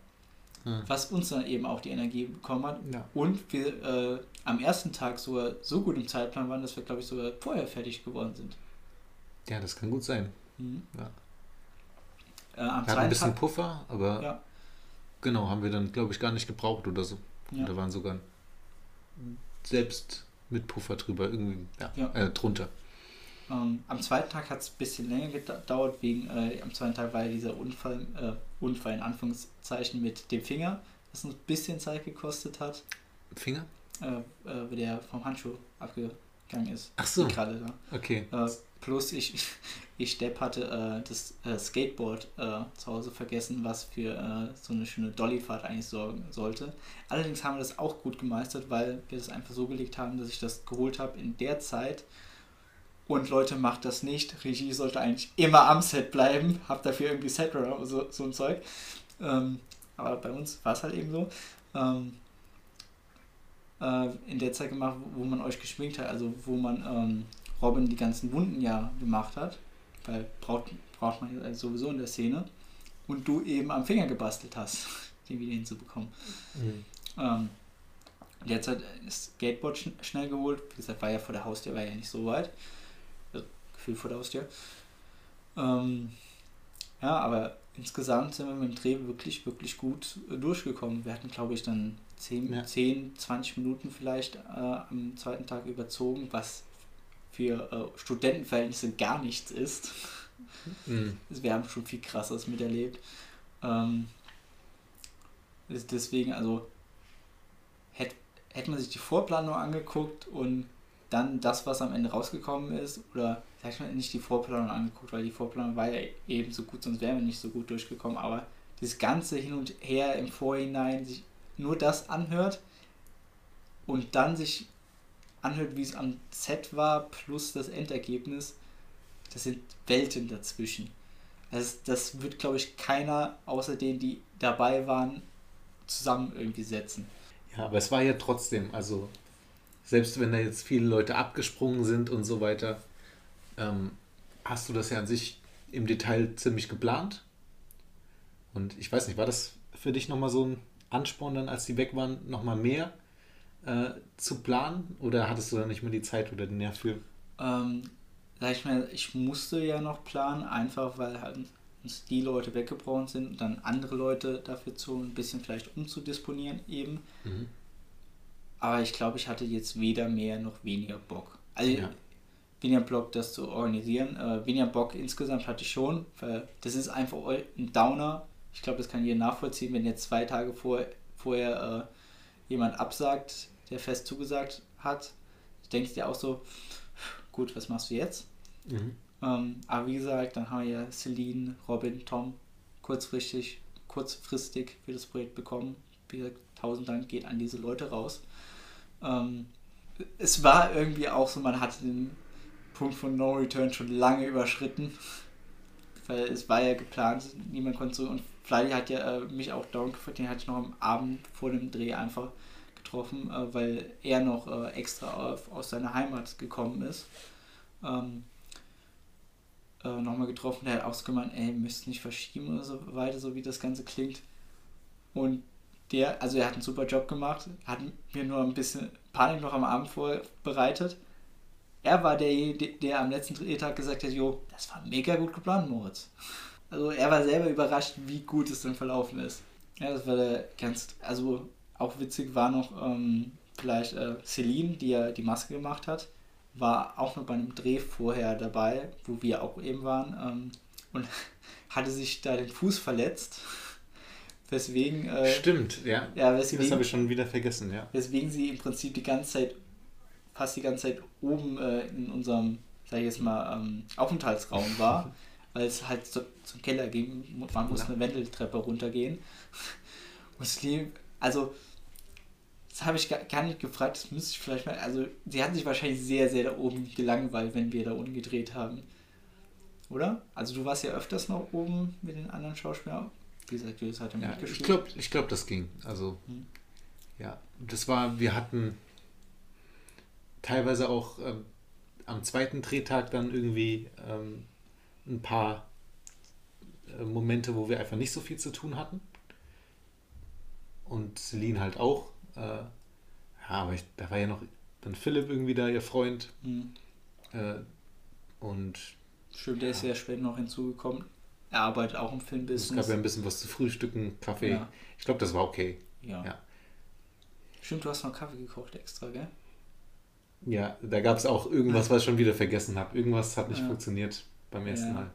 hm. was uns dann eben auch die Energie bekommen hat. Ja. Und wir äh, am ersten Tag sogar so gut im Zeitplan waren, dass wir, glaube ich, sogar vorher fertig geworden sind. Ja, das kann gut sein. Mhm. Ja. Äh, am wir hatten ein bisschen Puffer, aber ja. genau, haben wir dann, glaube ich, gar nicht gebraucht oder so. Ja. Da waren sogar selbst mit Puffer drüber, irgendwie ja, äh, drunter. Ähm, am zweiten Tag hat es ein bisschen länger gedauert, wegen äh, am zweiten Tag war ja dieser Unfall, äh, Unfall in Anführungszeichen mit dem Finger, das uns ein bisschen Zeit gekostet hat. Finger? Äh, äh der vom Handschuh abgegangen ist. Ach so. Gerade da. Okay. Plus ich, ich Depp hatte äh, das äh, Skateboard äh, zu Hause vergessen, was für äh, so eine schöne Dollyfahrt eigentlich sorgen sollte. Allerdings haben wir das auch gut gemeistert, weil wir das einfach so gelegt haben, dass ich das geholt habe in der Zeit. Und Leute, macht das nicht. Regie sollte eigentlich immer am Set bleiben. Habt dafür irgendwie Set oder so, so ein Zeug. Ähm, aber bei uns war es halt eben so. Ähm, äh, in der Zeit gemacht, wo man euch geschminkt hat, also wo man ähm, Robin die ganzen Wunden ja gemacht hat weil braucht, braucht man ja sowieso in der Szene, und du eben am Finger gebastelt hast, den wieder hinzubekommen. Mhm. Ähm, derzeit ist Skateboard schn schnell geholt, wie gesagt, war ja vor der Haustür, war ja nicht so weit. Also, Gefühl vor der Haustür. Ähm, ja, aber insgesamt sind wir mit dem Dreh wirklich, wirklich gut äh, durchgekommen. Wir hatten, glaube ich, dann 10, ja. 10 20 Minuten vielleicht äh, am zweiten Tag überzogen, was für äh, Studentenverhältnisse gar nichts ist. Mhm. Wir haben schon viel krasses miterlebt. Ähm, deswegen, also hätte hätte man sich die Vorplanung angeguckt und dann das, was am Ende rausgekommen ist, oder sag ich mal, nicht die Vorplanung angeguckt, weil die Vorplanung war ja eben so gut, sonst wären wir nicht so gut durchgekommen, aber das Ganze hin und her im Vorhinein sich nur das anhört und dann sich anhört, wie es am Set war, plus das Endergebnis, das sind Welten dazwischen. Also das wird, glaube ich, keiner außer denen, die dabei waren, zusammen irgendwie setzen. Ja, aber es war ja trotzdem, also selbst wenn da jetzt viele Leute abgesprungen sind und so weiter, ähm, hast du das ja an sich im Detail ziemlich geplant. Und ich weiß nicht, war das für dich nochmal so ein Ansporn dann, als die weg waren, nochmal mehr äh, zu planen? Oder hattest du da nicht mehr die Zeit oder den Nerv für? Ähm, sag ich mal, ich musste ja noch planen, einfach weil halt uns die Leute weggebrochen sind und dann andere Leute dafür zu ein bisschen vielleicht umzudisponieren eben. Mhm. Aber ich glaube, ich hatte jetzt weder mehr noch weniger Bock. Also ja. weniger Bock, das zu organisieren. Äh, weniger Bock insgesamt hatte ich schon, weil das ist einfach ein Downer. Ich glaube, das kann jeder nachvollziehen, wenn jetzt zwei Tage vor, vorher äh, jemand absagt, der fest zugesagt hat, denke ich dir auch so, gut, was machst du jetzt? Mhm. Ähm, aber wie gesagt, dann haben wir ja Celine, Robin, Tom kurzfristig, kurzfristig für das Projekt bekommen. Wie gesagt, tausend Dank geht an diese Leute raus. Ähm, es war irgendwie auch so, man hatte den Punkt von No Return schon lange überschritten, weil es war ja geplant, niemand konnte so und Flydy hat ja äh, mich auch down geführt, den hatte ich noch am Abend vor dem Dreh einfach getroffen, äh, weil er noch äh, extra auf, aus seiner Heimat gekommen ist. Ähm, äh, nochmal getroffen, der hat auch so gemeint, ey, müsst nicht verschieben oder so weiter, so wie das Ganze klingt. Und der, also er hat einen super Job gemacht, hat mir nur ein bisschen Panik noch am Abend vorbereitet. Er war derjenige, der am letzten Drehtag gesagt hat, jo, das war mega gut geplant, Moritz. Also er war selber überrascht, wie gut es dann verlaufen ist. Ja, das war der ganz, also auch witzig war noch ähm, vielleicht äh, Celine, die ja die Maske gemacht hat, war auch noch bei einem Dreh vorher dabei, wo wir auch eben waren ähm, und hatte sich da den Fuß verletzt. Weswegen. Äh, Stimmt, ja. ja weswegen, das habe ich schon wieder vergessen, ja. Weswegen sie im Prinzip die ganze Zeit, fast die ganze Zeit oben äh, in unserem, sag ich jetzt mal, ähm, Aufenthaltsraum war, weil es halt zu, zum Keller ging. Man musste eine Wendeltreppe runtergehen. Und Celine also das habe ich gar nicht gefragt, das müsste ich vielleicht mal. Also, sie hat sich wahrscheinlich sehr, sehr da oben gelangweilt, wenn wir da unten gedreht haben. Oder? Also, du warst ja öfters noch oben mit den anderen Schauspielern. Wie gesagt, Julius hat ja, mitgespielt. Ich glaube, ich glaub, das ging. Also, hm. ja, das war, wir hatten teilweise auch ähm, am zweiten Drehtag dann irgendwie ähm, ein paar äh, Momente, wo wir einfach nicht so viel zu tun hatten und Celine halt auch. Äh, ja, aber ich, da war ja noch dann Philipp irgendwie da, ihr Freund. Mhm. Äh, und. Schön, der ja. ist ja später noch hinzugekommen. Er arbeitet auch im Filmbusiness. Es gab ja ein bisschen was zu frühstücken, Kaffee. Ja. Ich glaube, das war okay. Ja. ja. Stimmt, du hast noch Kaffee gekocht extra, gell? Ja, da gab es auch irgendwas, was ich schon wieder vergessen habe. Irgendwas hat nicht ja. funktioniert beim ersten Mal.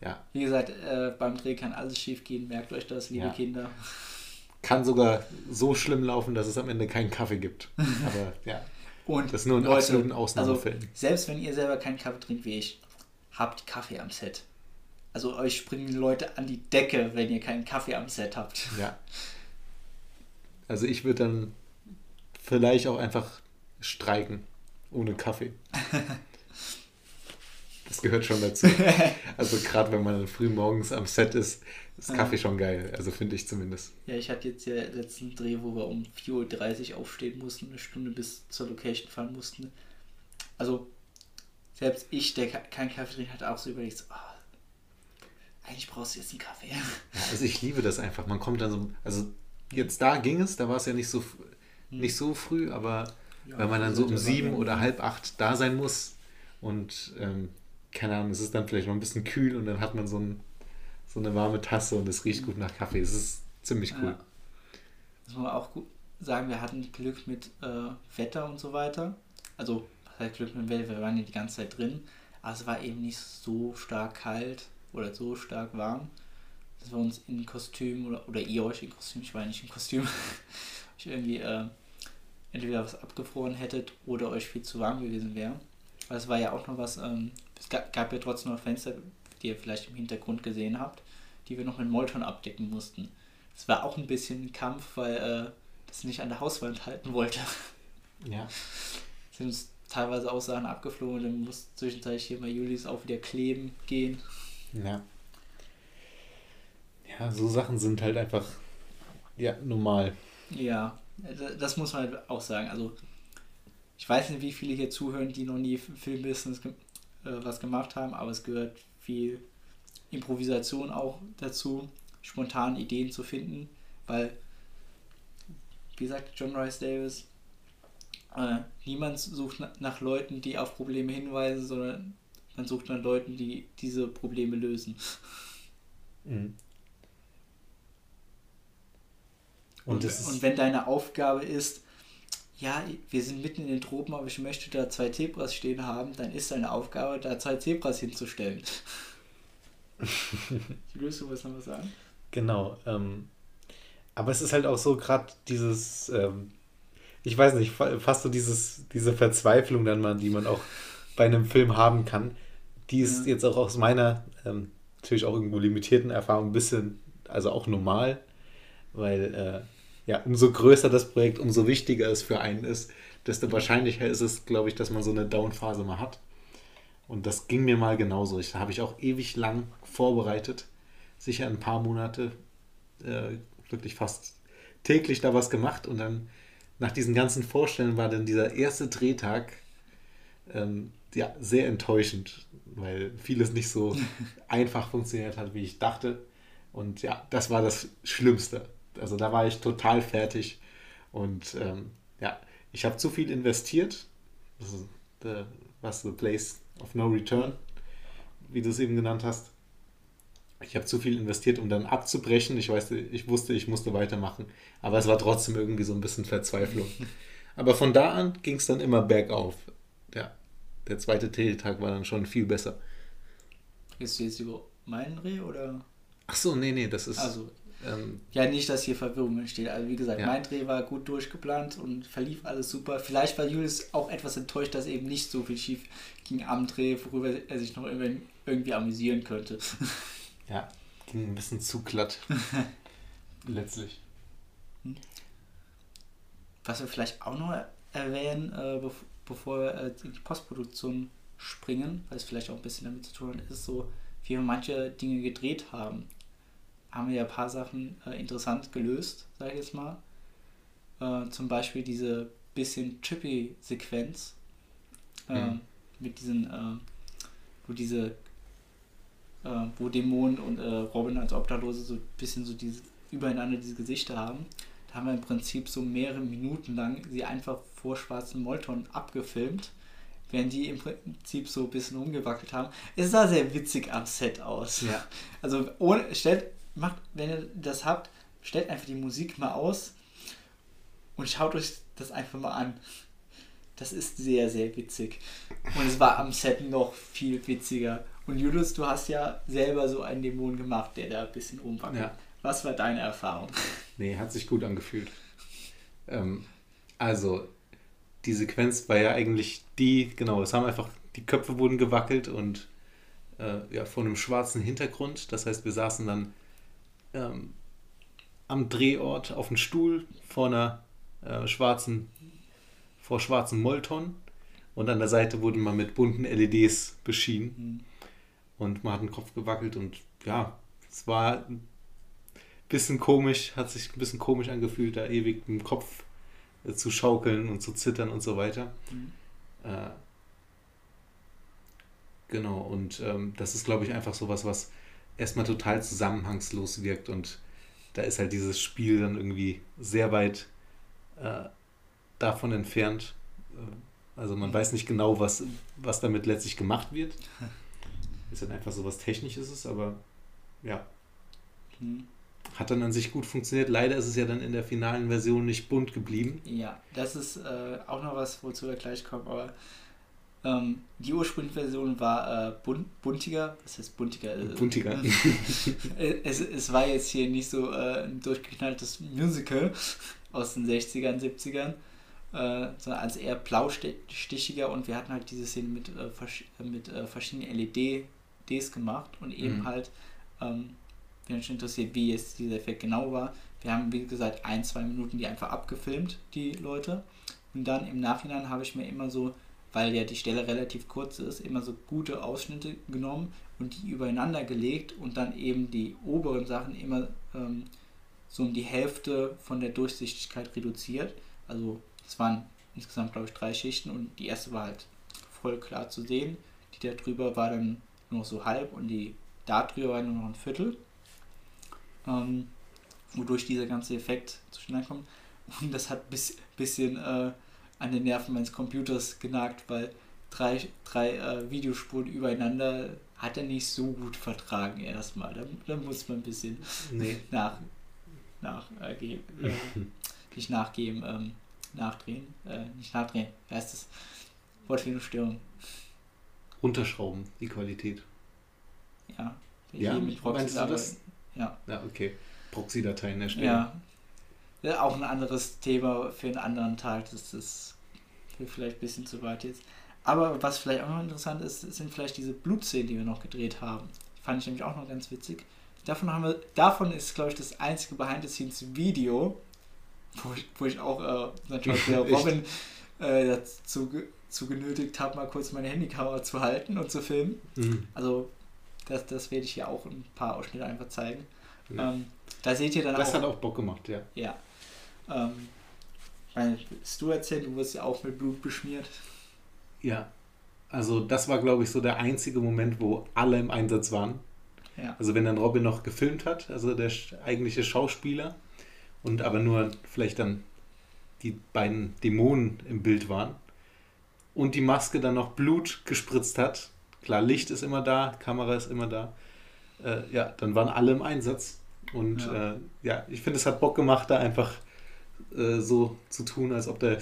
Ja. Wie gesagt, äh, beim Dreh kann alles schief gehen. Merkt euch das, liebe Kinder kann sogar so schlimm laufen, dass es am Ende keinen Kaffee gibt. Aber ja. Und das ist nur in Leute, absoluten Ausnahmefällen. Also, selbst wenn ihr selber keinen Kaffee trinkt wie ich, habt Kaffee am Set. Also euch springen die Leute an die Decke, wenn ihr keinen Kaffee am Set habt. Ja. Also ich würde dann vielleicht auch einfach streiken ohne Kaffee. Das gehört schon dazu. Also gerade wenn man früh morgens am Set ist, ist Kaffee schon geil. Also finde ich zumindest. Ja, ich hatte jetzt ja letzten Dreh, wo wir um 4.30 Uhr aufstehen mussten, eine Stunde bis zur Location fahren mussten. Also selbst ich, der keinen Kaffee trinkt, hat auch so überlegt, oh, eigentlich brauchst du jetzt einen Kaffee. Ja, also ich liebe das einfach. Man kommt dann so, also jetzt da ging es, da war es ja nicht so, nicht so früh, aber ja, wenn man dann so um sieben oder halb acht da sein muss und ähm, keine Ahnung, es ist dann vielleicht noch ein bisschen kühl und dann hat man so, ein, so eine warme Tasse und es riecht gut nach Kaffee. Es ist ziemlich cool. Ja. Muss man auch gut sagen, wir hatten Glück mit äh, Wetter und so weiter. Also, was heißt Glück mit Wetter? Wir waren ja die ganze Zeit drin, aber es war eben nicht so stark kalt oder so stark warm, dass wir uns in Kostüm oder, oder ihr euch in Kostüm, ich war nicht in Kostüm, ich irgendwie äh, entweder was abgefroren hättet oder euch viel zu warm gewesen wäre. Weil es war ja auch noch was, ähm, es gab, gab, ja trotzdem noch Fenster, die ihr vielleicht im Hintergrund gesehen habt, die wir noch mit Molton abdecken mussten. Es war auch ein bisschen ein Kampf, weil äh, das nicht an der Hauswand halten wollte. Ja. Sind uns teilweise auch Sachen abgeflogen, dann muss zwischenzeitlich hier mal Julis auch wieder kleben gehen. Ja. Ja, so Sachen sind halt einfach ja, normal. Ja, das muss man halt auch sagen. Also, ich weiß nicht, wie viele hier zuhören, die noch nie Filmbusiness was gemacht haben, aber es gehört viel Improvisation auch dazu, spontan Ideen zu finden, weil, wie sagt John Rice Davis, äh, niemand sucht nach Leuten, die auf Probleme hinweisen, sondern man sucht nach Leuten, die diese Probleme lösen. Mhm. Und, und, und wenn deine Aufgabe ist, ja, wir sind mitten in den Tropen, aber ich möchte da zwei Zebras stehen haben, dann ist deine Aufgabe, da zwei Zebras hinzustellen. Willst du was noch was sagen? Genau. Ähm, aber es ist halt auch so gerade dieses, ähm, ich weiß nicht, fast so dieses, diese Verzweiflung dann mal, die man auch bei einem Film haben kann, die ist ja. jetzt auch aus meiner ähm, natürlich auch irgendwo limitierten Erfahrung ein bisschen, also auch normal, weil äh, ja, umso größer das Projekt, umso wichtiger es für einen ist, desto wahrscheinlicher ist es, glaube ich, dass man so eine Down-Phase mal hat. Und das ging mir mal genauso. Ich habe ich auch ewig lang vorbereitet, sicher ein paar Monate, äh, wirklich fast täglich da was gemacht und dann nach diesen ganzen Vorstellungen war dann dieser erste Drehtag ähm, ja, sehr enttäuschend, weil vieles nicht so einfach funktioniert hat, wie ich dachte. Und ja, das war das Schlimmste. Also da war ich total fertig. Und ähm, ja, ich habe zu viel investiert. Das ist the, was the place of no return, wie du es eben genannt hast. Ich habe zu viel investiert, um dann abzubrechen. Ich, weiß, ich wusste, ich musste weitermachen. Aber es war trotzdem irgendwie so ein bisschen Verzweiflung. Aber von da an ging es dann immer bergauf. Ja, der zweite Teletag war dann schon viel besser. Ist du jetzt über meinen Dreh oder? Ach so, nee, nee, das ist. Also, ähm, ja, nicht, dass hier Verwirrung entsteht. Also wie gesagt, ja. mein Dreh war gut durchgeplant und verlief alles super. Vielleicht war Julius auch etwas enttäuscht, dass eben nicht so viel schief ging am Dreh, worüber er sich noch irgendwie amüsieren könnte. Ja, ging ein bisschen zu glatt. Letztlich. Hm. Was wir vielleicht auch noch erwähnen, äh, bevor wir äh, in die Postproduktion springen, weil es vielleicht auch ein bisschen damit zu tun hat, ist so, wie wir manche Dinge gedreht haben haben wir ja ein paar Sachen äh, interessant gelöst, sage ich jetzt mal. Äh, zum Beispiel diese bisschen trippy Sequenz äh, mhm. mit diesen, äh, wo diese, äh, wo Dämonen und äh, Robin als Obdachlose so ein bisschen so diese übereinander diese Gesichter haben. Da haben wir im Prinzip so mehrere Minuten lang sie einfach vor schwarzen Molton abgefilmt während die im Prinzip so ein bisschen rumgewackelt haben. Es sah sehr witzig am Set aus. Ja. Also ohne, stellt, macht, wenn ihr das habt, stellt einfach die Musik mal aus und schaut euch das einfach mal an. Das ist sehr, sehr witzig. Und es war am Set noch viel witziger. Und Julius, du hast ja selber so einen Dämon gemacht, der da ein bisschen rumwackelt. Ja. Was war deine Erfahrung? Nee, hat sich gut angefühlt. Ähm, also, die Sequenz war ja eigentlich die, genau, es haben einfach, die Köpfe wurden gewackelt und äh, ja, vor einem schwarzen Hintergrund. Das heißt, wir saßen dann ähm, am Drehort auf einem Stuhl vor einer äh, schwarzen, vor schwarzen Molton und an der Seite wurde man mit bunten LEDs beschienen mhm. und man hat den Kopf gewackelt und ja, es war ein bisschen komisch, hat sich ein bisschen komisch angefühlt, da ewig im Kopf äh, zu schaukeln und zu zittern und so weiter. Mhm. Äh, genau, und ähm, das ist, glaube ich, einfach so was, was erstmal total zusammenhangslos wirkt und da ist halt dieses Spiel dann irgendwie sehr weit äh, davon entfernt. Äh, also man weiß nicht genau, was, was damit letztlich gemacht wird. Ist halt einfach so was Technisches, aber ja. Mhm. Hat dann an sich gut funktioniert. Leider ist es ja dann in der finalen Version nicht bunt geblieben. Ja, das ist äh, auch noch was, wozu wir gleich kommen, aber ähm, die ursprüngliche Version war äh, bunt, buntiger. Was heißt buntiger? Äh, buntiger. es, es war jetzt hier nicht so äh, ein durchgeknalltes Musical aus den 60ern, 70ern, äh, sondern als eher blaustichiger und wir hatten halt diese Szene mit, äh, vers mit äh, verschiedenen LEDs gemacht und eben mhm. halt, ähm, wenn euch interessiert, wie jetzt dieser Effekt genau war, wir haben, wie gesagt, ein, zwei Minuten die einfach abgefilmt, die Leute. Und dann im Nachhinein habe ich mir immer so weil ja die Stelle relativ kurz ist, immer so gute Ausschnitte genommen und die übereinander gelegt und dann eben die oberen Sachen immer ähm, so um die Hälfte von der Durchsichtigkeit reduziert. Also es waren insgesamt, glaube ich, drei Schichten und die erste war halt voll klar zu sehen. Die da drüber war dann nur so halb und die da drüber war nur noch ein Viertel. Ähm, wodurch dieser ganze Effekt zustande kommt. Und das hat ein bis, bisschen äh, an den Nerven meines Computers genagt, weil drei, drei äh, Videospuren übereinander hat er nicht so gut vertragen erstmal. Da, da muss man ein bisschen nee. nach, nach äh, geben, äh, nicht nachgeben, ähm, nachdrehen, äh, nicht nachdrehen, wie heißt das? Wortfindungsstörung. Runterschrauben, die Qualität. Ja, ja mit Proxy das? Ja. Ja, okay. Proxy-Dateien erstellen. Ja, ja, auch ein anderes Thema für einen anderen Tag. Das ist vielleicht ein bisschen zu weit jetzt. Aber was vielleicht auch noch interessant ist, sind vielleicht diese Blutszenen, die wir noch gedreht haben. Die fand ich nämlich auch noch ganz witzig. Davon, haben wir, davon ist, glaube ich, das einzige Behind-the-Scenes-Video, wo ich, wo ich auch äh, natürlich der Robin äh, dazu, dazu genötigt habe, mal kurz meine Handykamera zu halten und zu filmen. Mhm. Also das, das werde ich hier auch ein paar Ausschnitte einfach zeigen. Ja. Ähm, da seht ihr dann das auch. Das hat auch Bock gemacht, ja. Ja. Ähm, hast du erzählt, du wirst ja auch mit Blut beschmiert. Ja. Also das war, glaube ich, so der einzige Moment, wo alle im Einsatz waren. Ja. Also wenn dann Robin noch gefilmt hat, also der eigentliche Schauspieler, und aber nur vielleicht dann die beiden Dämonen im Bild waren und die Maske dann noch Blut gespritzt hat. Klar, Licht ist immer da, Kamera ist immer da. Äh, ja, dann waren alle im Einsatz. Und ja, äh, ja ich finde, es hat Bock gemacht, da einfach äh, so zu tun, als ob der,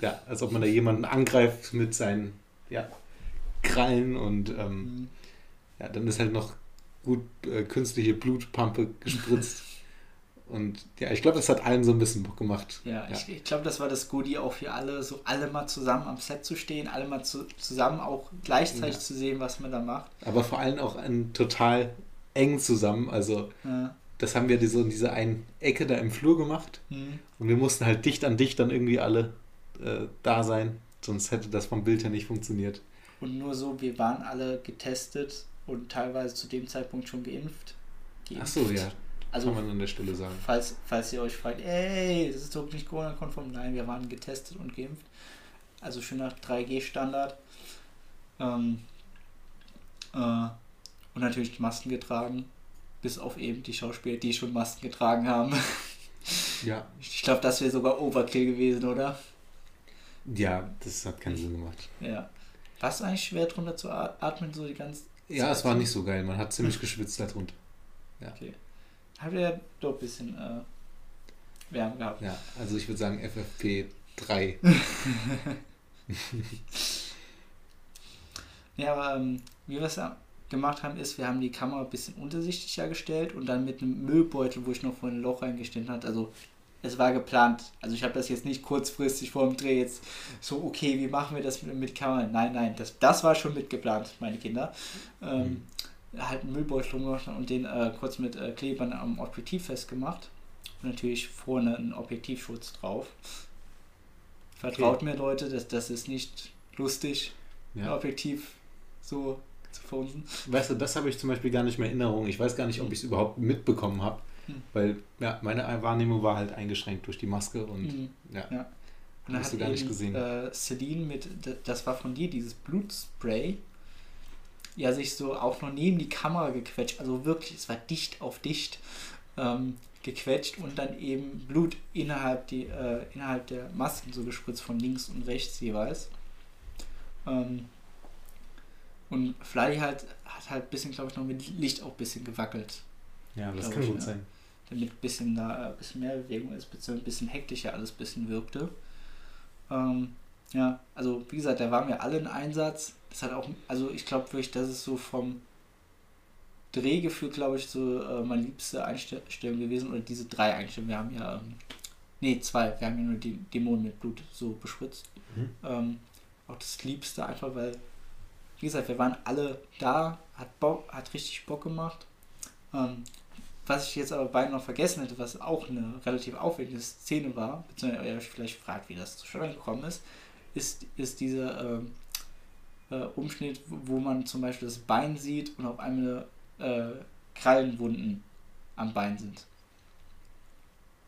ja, als ob man da jemanden angreift mit seinen ja, Krallen und ähm, mhm. ja, dann ist halt noch gut äh, künstliche Blutpampe gespritzt. Und ja, ich glaube, das hat allen so ein bisschen Bock gemacht. Ja, ja. ich, ich glaube, das war das Goodie auch für alle, so alle mal zusammen am Set zu stehen, alle mal zu, zusammen auch gleichzeitig ja. zu sehen, was man da macht. Aber vor allem auch ein total eng zusammen. Also ja das haben wir so in dieser einen Ecke da im Flur gemacht. Mhm. Und wir mussten halt dicht an dicht dann irgendwie alle äh, da sein. Sonst hätte das vom Bild her nicht funktioniert. Und nur so, wir waren alle getestet und teilweise zu dem Zeitpunkt schon geimpft. geimpft. Ach so, ja. Also, Kann man an der Stelle sagen. Falls, falls ihr euch fragt, ey, das ist doch nicht Corona-konform. Nein, wir waren getestet und geimpft. Also schön nach 3G-Standard. Ähm, äh, und natürlich Masken getragen bis auf eben die Schauspieler, die schon Masken getragen haben. Ja. Ich glaube, das wäre sogar Overkill gewesen, oder? Ja, das hat keinen Sinn gemacht. Ja. War es eigentlich schwer drunter zu atmen, so die ganze Ja, Zeit? es war nicht so geil. Man hat ziemlich geschwitzt darunter. Ja. Okay. Hat er doch ein bisschen äh, Wärme gehabt. Ja, also ich würde sagen FFP 3. ja, aber ähm, wie wir es gemacht haben, ist, wir haben die Kamera ein bisschen untersichtlicher gestellt und dann mit einem Müllbeutel, wo ich noch vorhin ein Loch reingestellt habe, also es war geplant. Also ich habe das jetzt nicht kurzfristig vor dem Dreh jetzt so, okay, wie machen wir das mit, mit Kamera? Nein, nein, das, das war schon mitgeplant, meine Kinder. Ähm, mhm. Halt einen Müllbeutel gemacht und den äh, kurz mit äh, Klebern am Objektiv festgemacht. Und natürlich vorne einen Objektivschutz drauf. Vertraut okay. mir, Leute, das, das ist nicht lustig, ja. ein Objektiv so zu funzen. Weißt du, das habe ich zum Beispiel gar nicht mehr in Erinnerung. Ich weiß gar nicht, ob ich es überhaupt mitbekommen habe. Hm. Weil ja, meine Wahrnehmung war halt eingeschränkt durch die Maske und mhm. ja. ja. Und dann hast du gar nicht gesehen. Äh, Celine mit, das war von dir, dieses Blutspray, ja, sich so auch noch neben die Kamera gequetscht. Also wirklich, es war dicht auf dicht ähm, gequetscht und dann eben Blut innerhalb, die, äh, innerhalb der Masken so gespritzt von links und rechts jeweils. Ähm, und Fly halt hat halt ein bisschen, glaube ich, noch mit Licht auch ein bisschen gewackelt. Ja, das kann ich, gut ja. sein damit ein bisschen, da, ein bisschen mehr Bewegung ist, beziehungsweise ein bisschen hektischer alles ein bisschen wirkte. Ähm, ja, also wie gesagt, da waren wir alle in Einsatz. Das hat auch, also ich glaube wirklich, das ist so vom Drehgefühl, glaube ich, so äh, meine liebste Einstellung gewesen. Oder diese drei Einstellungen. Wir haben ja, ähm, nee, zwei. Wir haben ja nur die Dämonen mit Blut so beschwitzt. Mhm. Ähm, auch das Liebste einfach, weil, wie gesagt, wir waren alle da, hat Bock, hat richtig Bock gemacht. Ähm, was ich jetzt aber beinahe noch vergessen hätte, was auch eine relativ aufwendige Szene war, beziehungsweise ihr euch vielleicht fragt, wie das zustande gekommen ist, ist, ist dieser äh, äh, Umschnitt, wo man zum Beispiel das Bein sieht und auf einmal äh, Krallenwunden am Bein sind.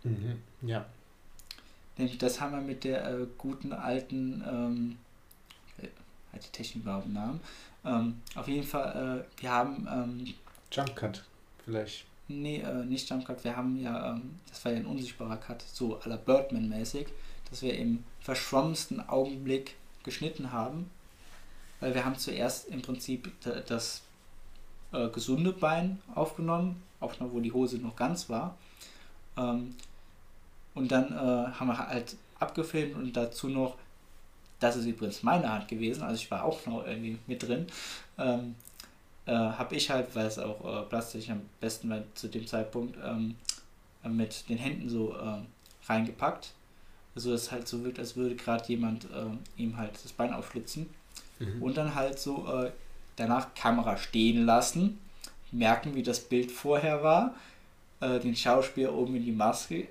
Mhm, ja. Nämlich das haben wir mit der äh, guten alten, ähm, äh, hat die Technik überhaupt einen Namen? Ähm, auf jeden Fall, äh, wir haben. Ähm, Jump Cut, vielleicht. Nee, äh, nicht Jumpcut. Wir haben ja, ähm, das war ja ein unsichtbarer Cut, so à la Birdman-mäßig, dass wir im verschwommensten Augenblick geschnitten haben. Weil wir haben zuerst im Prinzip das äh, gesunde Bein aufgenommen, auch noch, wo die Hose noch ganz war. Ähm, und dann äh, haben wir halt abgefilmt und dazu noch, das ist übrigens meine Hand gewesen, also ich war auch noch irgendwie mit drin, ähm, äh, habe ich halt, weil es auch äh, plastisch am besten war zu dem Zeitpunkt, ähm, mit den Händen so äh, reingepackt. Also es halt so wirkt, als würde gerade jemand äh, ihm halt das Bein aufschlitzen. Mhm. Und dann halt so äh, danach Kamera stehen lassen, merken, wie das Bild vorher war, äh, den Schauspieler oben in die Maske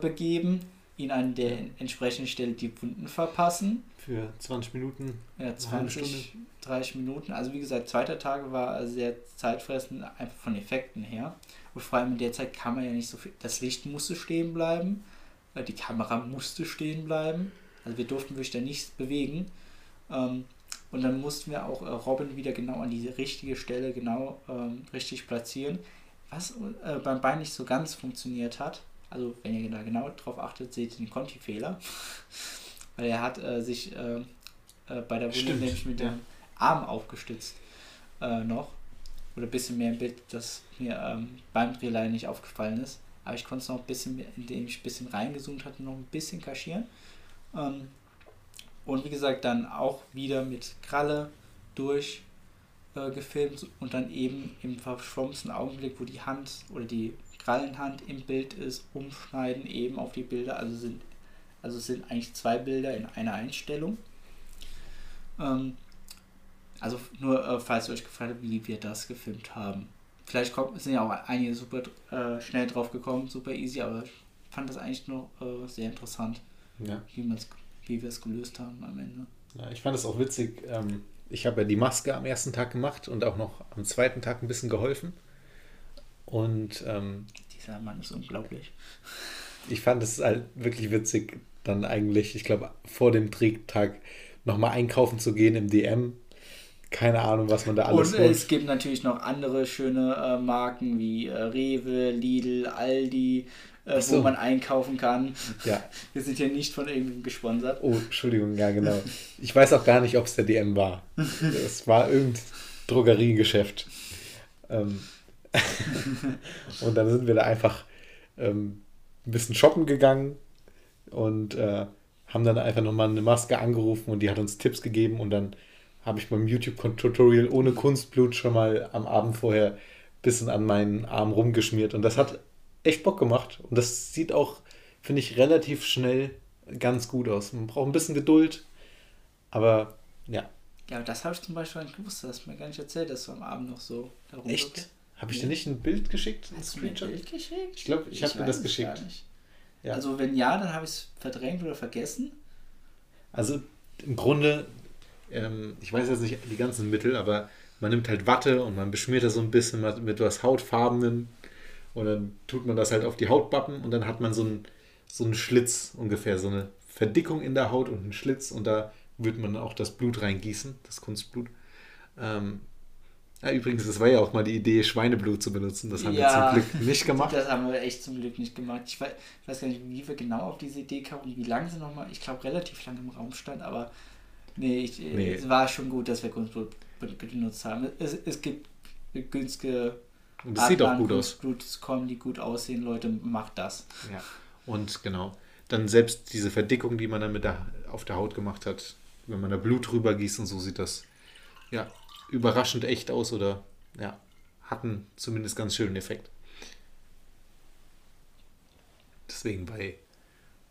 begeben, ihn an der entsprechenden Stelle die Wunden verpassen. Für 20 Minuten. Ja, 20, 30 Minuten. Also wie gesagt, zweiter Tag war sehr zeitfressend, einfach von Effekten her. Und vor allem in der Zeit kann man ja nicht so viel. Das Licht musste stehen bleiben, die Kamera musste stehen bleiben. Also wir durften wirklich da nichts bewegen. Ähm, und dann mussten wir auch äh, Robin wieder genau an diese richtige Stelle genau ähm, richtig platzieren. Was äh, beim Bein nicht so ganz funktioniert hat. Also wenn ihr da genau drauf achtet, seht ihr den Conti-Fehler. Weil er hat äh, sich äh, äh, bei der Wunde nämlich mit ja. dem Arm aufgestützt äh, noch. Oder ein bisschen mehr im Bild, das mir ähm, beim Drehlein nicht aufgefallen ist. Aber ich konnte es noch ein bisschen, mehr, indem ich ein bisschen reingezoomt hatte, noch ein bisschen kaschieren. Ähm, und wie gesagt, dann auch wieder mit Kralle durch äh, gefilmt und dann eben im verschwommensten Augenblick, wo die Hand oder die Krallenhand im Bild ist, umschneiden eben auf die Bilder. Also sind, also sind eigentlich zwei Bilder in einer Einstellung. Ähm, also nur, äh, falls ihr euch gefragt habt, wie wir das gefilmt haben. Vielleicht kommt, sind ja auch einige super äh, schnell drauf gekommen, super easy, aber ich fand das eigentlich nur äh, sehr interessant, ja. wie, wie wir es gelöst haben am Ende. Ja, ich fand es auch witzig. Ähm, ich habe ja die Maske am ersten Tag gemacht und auch noch am zweiten Tag ein bisschen geholfen. Und ähm, dieser Mann ist unglaublich. Ich fand es halt wirklich witzig, dann eigentlich, ich glaube, vor dem Drehtag nochmal einkaufen zu gehen im DM keine Ahnung, was man da alles Und holt. es gibt natürlich noch andere schöne äh, Marken wie äh, Rewe, Lidl, Aldi, äh, so. wo man einkaufen kann. Ja. Wir sind ja nicht von irgendeinem gesponsert. Oh, Entschuldigung, ja genau. Ich weiß auch gar nicht, ob es der DM war. es war irgendein Drogeriegeschäft. Ähm und dann sind wir da einfach ähm, ein bisschen shoppen gegangen und äh, haben dann einfach nochmal eine Maske angerufen und die hat uns Tipps gegeben und dann habe ich beim YouTube-Tutorial ohne Kunstblut schon mal am Abend vorher ein bisschen an meinen Arm rumgeschmiert. Und das hat echt Bock gemacht. Und das sieht auch finde ich, relativ schnell ganz gut aus. Man braucht ein bisschen Geduld, aber ja. Ja, aber das habe ich zum Beispiel nicht gewusst. Du hast mir gar nicht erzählt, dass du am Abend noch so darum Echt? Habe ich dir nicht ein Bild geschickt? Ein hast Screenshot? Du mir ein Bild geschickt? Ich glaube, ich, ich habe dir das geschickt. Ja. Also wenn ja, dann habe ich es verdrängt oder vergessen. Also im Grunde, ähm, ich weiß jetzt nicht die ganzen Mittel, aber man nimmt halt Watte und man beschmiert das so ein bisschen mit, was Hautfarbenen und dann tut man das halt auf die Hautbappen und dann hat man so einen, so einen Schlitz ungefähr, so eine Verdickung in der Haut und einen Schlitz und da wird man auch das Blut reingießen, das Kunstblut. Ähm, ja, übrigens, das war ja auch mal die Idee, Schweineblut zu benutzen. Das haben ja, wir zum Glück nicht gemacht. Das haben wir echt zum Glück nicht gemacht. Ich weiß, ich weiß gar nicht, wie wir genau auf diese Idee kamen und wie lange sie nochmal, ich glaube, relativ lange im Raum stand, aber nee, ich, nee, es war schon gut, dass wir Kunstblut benutzt haben. Es, es gibt günstige und es sieht auch gut aus. kommen, die gut aussehen, Leute, macht das. Ja. Und genau, dann selbst diese Verdickung, die man dann mit der, auf der Haut gemacht hat, wenn man da Blut drüber gießt und so sieht das ja überraschend echt aus oder ja, hat einen zumindest ganz schönen Effekt. Deswegen bei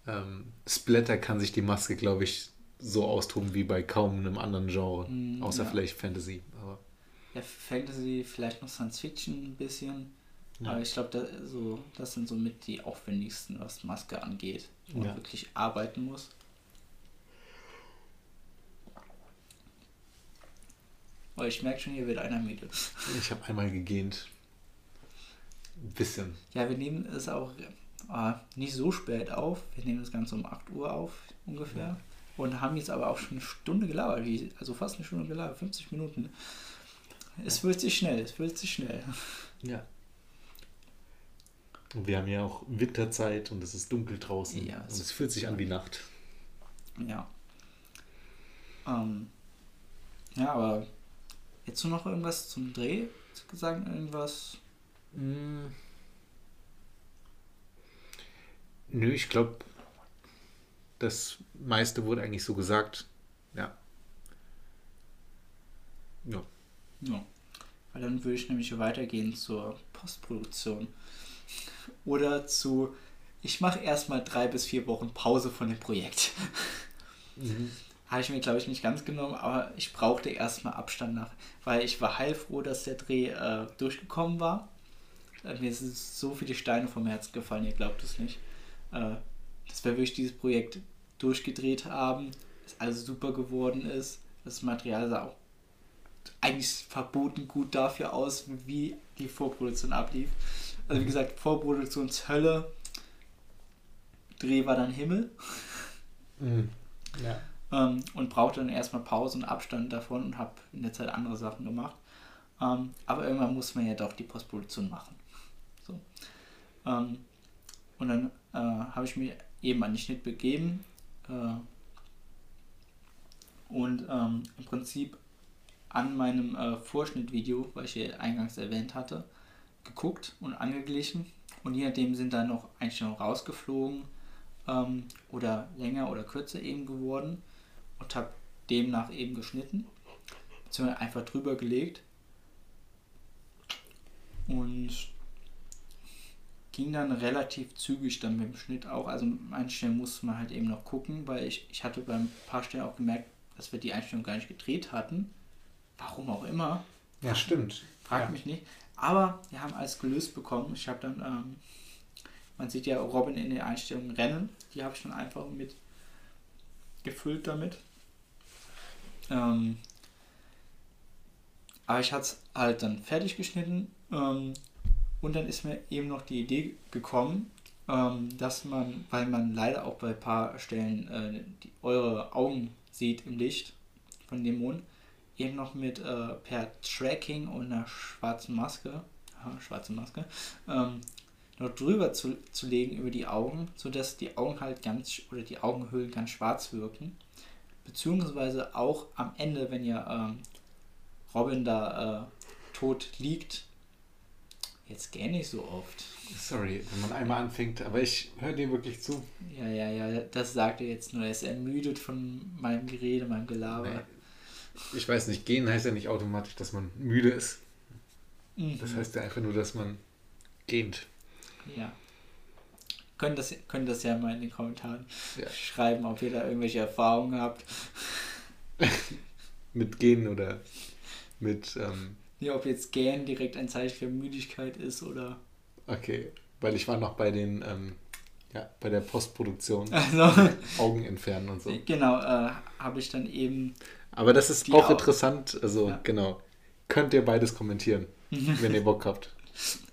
ähm, Splatter kann sich die Maske, glaube ich, so austoben wie bei kaum einem anderen Genre, mm, außer ja. vielleicht Fantasy. Aber ja, Fantasy, vielleicht noch Science Fiction ein bisschen. Ja. Aber ich glaube, da, so, das sind somit die aufwendigsten, was Maske angeht, wo ja. man wirklich arbeiten muss. Aber ich merke schon, hier wird einer müde. Ich habe einmal gegähnt. Ein bisschen. Ja, wir nehmen es auch äh, nicht so spät auf. Wir nehmen das Ganze um 8 Uhr auf, ungefähr. Ja. Und haben jetzt aber auch schon eine Stunde gelabert. Also fast eine Stunde gelabert, 50 Minuten. Es wird sich schnell, es wird sich schnell. Ja. Und wir haben ja auch Winterzeit und es ist dunkel draußen. Ja, es und es fühlt sich an wie Nacht. Ja. Ähm, ja, aber jetzt noch irgendwas zum Dreh? Sagen irgendwas? Mm. Nö, ich glaube, das meiste wurde eigentlich so gesagt. Ja. Ja. Ja. Weil dann würde ich nämlich weitergehen zur Postproduktion. Oder zu, ich mache erstmal drei bis vier Wochen Pause von dem Projekt. Mhm. Habe ich mir, glaube ich, nicht ganz genommen, aber ich brauchte erstmal Abstand nach, weil ich war heilfroh, dass der Dreh äh, durchgekommen war. Äh, mir sind so viele Steine vom Herzen gefallen, ihr glaubt es nicht. Äh, dass wir wirklich dieses Projekt durchgedreht haben, dass alles super geworden ist. Das Material sah auch eigentlich verboten gut dafür aus, wie die Vorproduktion ablief. Also wie mhm. gesagt, Vorproduktionshölle, Dreh war dann Himmel. Mhm. Ja. Ähm, und brauchte dann erstmal Pause und Abstand davon und habe in der Zeit andere Sachen gemacht. Ähm, aber irgendwann muss man ja doch die Postproduktion machen. So. Ähm, und dann äh, habe ich mir eben an den Schnitt begeben. Äh, und ähm, im Prinzip an meinem äh, Vorschnittvideo, was ich hier eingangs erwähnt hatte, geguckt und angeglichen. Und je nachdem sind dann noch Einstellungen rausgeflogen ähm, oder länger oder kürzer eben geworden und habe demnach eben geschnitten, beziehungsweise einfach drüber gelegt und ging dann relativ zügig dann mit dem Schnitt auch. Also Einstellungen musste man halt eben noch gucken, weil ich, ich hatte beim paar Stellen auch gemerkt, dass wir die Einstellung gar nicht gedreht hatten Warum auch immer. Ja, stimmt. Fragt ja. mich nicht. Aber wir haben alles gelöst bekommen. Ich habe dann, ähm, man sieht ja Robin in den Einstellungen rennen. Die habe ich dann einfach mit gefüllt damit. Ähm, aber ich hatte es halt dann fertig geschnitten. Ähm, und dann ist mir eben noch die Idee gekommen, ähm, dass man, weil man leider auch bei ein paar Stellen äh, die, eure Augen sieht im Licht von dem Mond, eben noch mit äh, per Tracking und einer schwarzen Maske, aha, schwarze Maske, ähm, noch drüber zu, zu legen über die Augen, sodass die Augen halt ganz oder die Augenhöhlen ganz schwarz wirken. Beziehungsweise auch am Ende, wenn ja ähm, Robin da äh, tot liegt, jetzt gähne ich so oft. Sorry, wenn man einmal anfängt, aber ich höre dir wirklich zu. Ja, ja, ja, das sagt er jetzt nur. Er ist ermüdet von meinem Gerede, meinem Gelaber. Nee, ich weiß nicht, gehen heißt ja nicht automatisch, dass man müde ist. Mhm. Das heißt ja einfach nur, dass man gähnt. Ja. Könnt das, könnt das ja mal in den Kommentaren Ja. schreiben, ob ihr da irgendwelche Erfahrungen habt. Mit Gehen oder mit. Ähm, Ja, ob jetzt gern direkt ein Zeichen für Müdigkeit ist oder. okay, weil ich war noch bei den. Ähm, ja, bei der Postproduktion. Also, Augen entfernen und so. genau, äh, habe ich dann eben. Aber das ist auch Au- interessant. Also, Ja. genau. Könnt ihr beides kommentieren, wenn ihr Bock habt.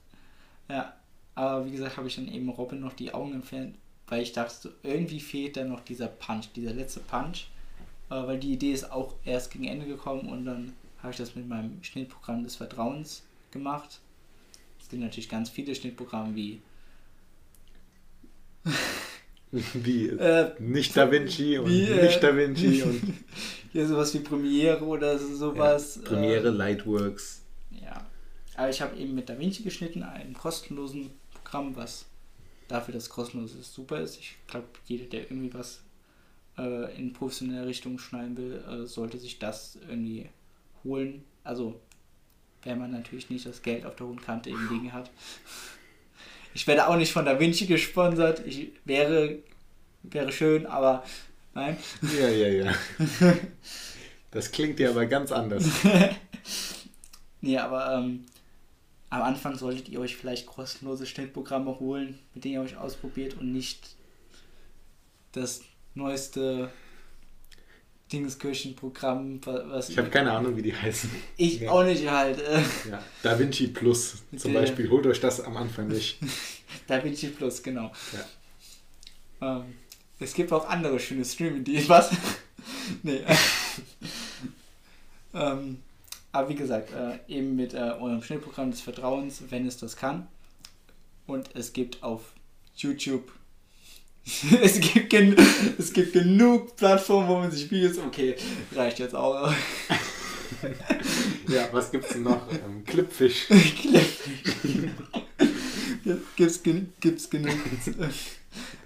Ja, aber wie gesagt, habe ich dann eben Robin noch die Augen entfernt, weil ich dachte, so, irgendwie fehlt da noch dieser Punch, dieser letzte Punch. Äh, weil die Idee ist auch erst gegen Ende gekommen und dann habe ich das mit meinem Schnittprogramm des Vertrauens gemacht. Es gibt natürlich ganz viele Schnittprogramme wie Wie? äh, nicht Da Vinci und wie, äh, nicht Da Vinci und hier sowas wie Premiere oder so- sowas. ja, Premiere, Äh, Lightworks. Ja, aber ich habe eben mit DaVinci geschnitten, einem kostenlosen Programm, was dafür, dass kostenlos ist, super ist. Ich glaube, jeder, der irgendwie was äh, in professionelle Richtung schneiden will, äh, sollte sich das irgendwie holen. Also, wenn man natürlich nicht das Geld auf der hohen Kante eben liegen hat. Ich werde auch nicht von DaVinci gesponsert. Ich wäre, wäre schön, aber nein. Ja, ja, ja. Das klingt ja aber ganz anders. Nee, aber ähm, am Anfang solltet ihr euch vielleicht kostenlose Schnittprogramme holen, mit denen ihr euch ausprobiert und nicht das neueste Dingskirchenprogramm, wa- was Ich habe keine Ahnung, wie die heißen. ich Ja. auch nicht halt. Ja. Da Vinci Plus zum Der- Beispiel. Holt euch das am Anfang nicht. Da bin ich Plus, genau. Ähm, es gibt auch andere schöne Streaming, die was? nee. ähm, aber wie gesagt, äh, eben mit äh, eurem Schnittprogramm des Vertrauens, wenn es das kann. Und es gibt auf YouTube. es, gibt es gibt genug Plattformen, wo man sich Videos. Okay, reicht jetzt auch. Ja, was gibt's denn noch? Ähm, Clipfish. gibt's, gen gibt's genug,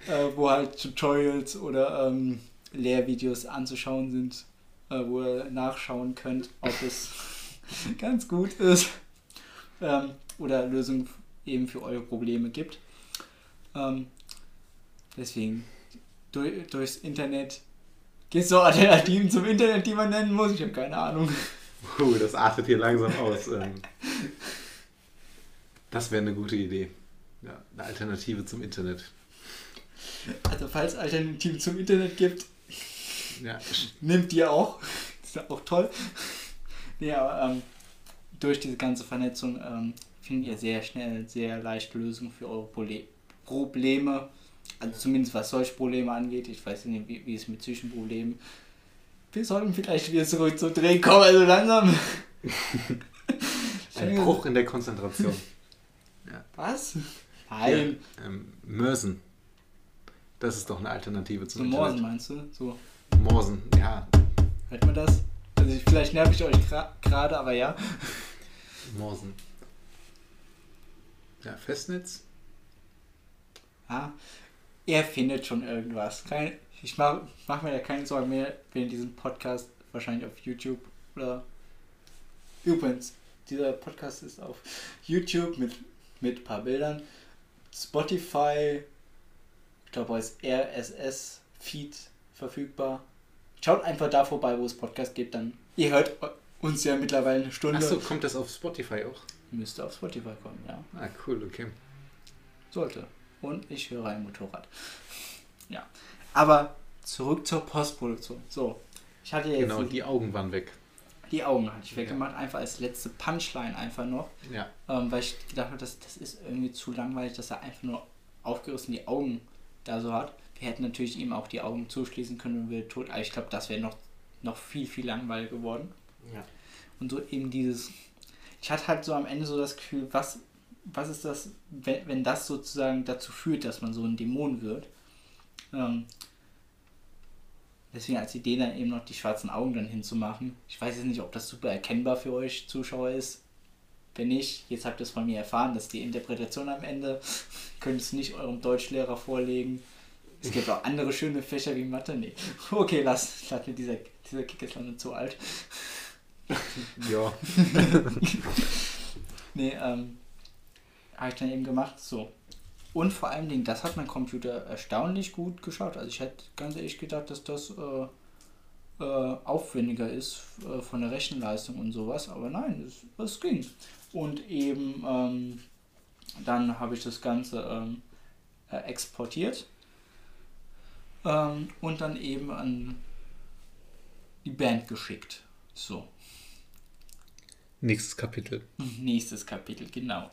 äh, wo halt Tutorials oder ähm, Lehrvideos anzuschauen sind, äh, wo ihr nachschauen könnt, ob es ganz gut ist ähm, oder Lösungen eben für eure Probleme gibt. Ähm, deswegen durch, durchs Internet gibt es so Alternativen zum Internet, die man nennen muss. Ich habe keine Ahnung. Puh, das artet hier langsam aus. Ähm, das wäre eine gute Idee. Ja, eine Alternative zum Internet. Also falls es Alternativen zum Internet gibt, Ja, Nimmt ihr auch. ist ja auch toll. Nee, aber ähm, durch diese ganze Vernetzung ähm, findet ihr sehr schnell, sehr leicht Lösungen für eure Pole Probleme. Also zumindest was solche Probleme angeht. Ich weiß nicht, wie, wie es mit Zwischenproblemen. Wir sollten vielleicht wieder zurück zum Dreh kommen, also langsam. ein Bruch in der Konzentration. Was? Nein. Ja, ähm, Mörsen. Das ist doch eine Alternative zum Morsen meinst du? So, Morsen, ja. hört man das? Also ich- vielleicht nerv ich euch gra- gerade, aber ja. Morsen. Ja, Festnetz. Ja, er findet schon irgendwas. Kein, ich mache mach mir da keine Sorgen mehr, wenn diesen Podcast wahrscheinlich auf YouTube oder. Übrigens, dieser Podcast ist auf YouTube mit, mit ein paar Bildern. Spotify, ich glaube als RSS-Feed verfügbar. Schaut einfach da vorbei, wo es Podcast gibt, dann. Ihr hört uns ja mittlerweile eine Stunde. Achso, kommt das auf Spotify auch? Müsste auf Spotify kommen, ja. Ah, cool, okay. Sollte. Und ich höre ein Motorrad. Ja. Aber zurück zur Postproduktion. So. Ich hatte jetzt Genau, die, Augen waren weg. die Augen hatte ich weggemacht, einfach als letzte Punchline einfach noch. Ja. Ähm, weil ich gedacht habe, das, das ist irgendwie zu langweilig, dass er einfach nur aufgerissen die Augen da so hat. Wir hätten natürlich ihm auch die Augen zuschließen können und wir tot. Aber ich glaube, das wäre noch, noch viel, viel langweiliger geworden. Ja. Und so eben dieses. Ich hatte halt so am Ende so das Gefühl, was, was ist das, wenn, wenn das sozusagen dazu führt, dass man so ein Dämon wird. Ähm, deswegen als Idee dann eben noch die schwarzen Augen dann hinzumachen. Ich weiß jetzt nicht, ob das super erkennbar für euch Zuschauer ist. Wenn nicht, jetzt habt ihr es von mir erfahren, dass die Interpretation am Ende könnt es nicht eurem Deutschlehrer vorlegen. Es gibt auch andere schöne Fächer wie Mathe. Nee. Okay, lass, lass mir dieser, dieser Kick ist noch zu alt. Ja. Nee, ähm, habe ich dann eben gemacht. So. und vor allen Dingen, das hat mein Computer erstaunlich gut geschaut. Also ich hätte ganz ehrlich gedacht, dass das äh, äh, aufwendiger ist äh, von der Rechenleistung und sowas, aber nein, es, es ging. Und eben ähm, dann habe ich das Ganze ähm, äh, exportiert ähm, und dann eben an die Band geschickt. So. Nächstes Kapitel. Nächstes Kapitel, genau.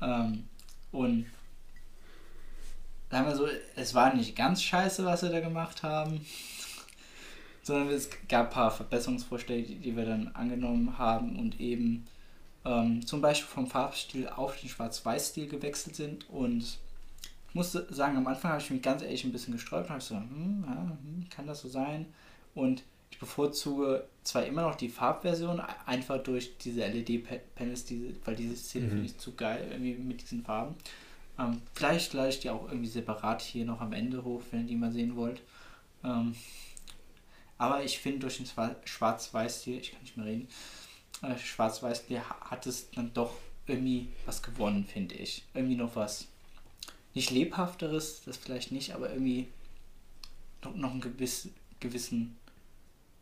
Ähm, und sagen wir so, es war nicht ganz scheiße, was wir da gemacht haben, sondern es gab ein paar Verbesserungsvorschläge, die wir dann angenommen haben und eben ähm, zum Beispiel vom Farbstil auf den Schwarz-Weiß-Stil gewechselt sind und ich muss sagen, am Anfang habe ich mich ganz ehrlich ein bisschen gesträubt und habe so, hm, ja, hm, kann das so sein? Und ich bevorzuge zwar immer noch die Farbversion, einfach durch diese LED-Panels, diese, weil diese Szene mhm. finde ich zu geil, irgendwie mit diesen Farben. Ähm, vielleicht lade ich die auch irgendwie separat hier noch am Ende hoch, wenn ihr die mal sehen wollt. Ähm, aber ich finde durch den Schwarz-Weiß-Stil, ich kann nicht mehr reden, äh, Schwarz-Weiß-Stil hat es dann doch irgendwie was gewonnen, finde ich. Irgendwie noch was. Nicht lebhafteres, das vielleicht nicht, aber irgendwie noch, noch einen gewiss, gewissen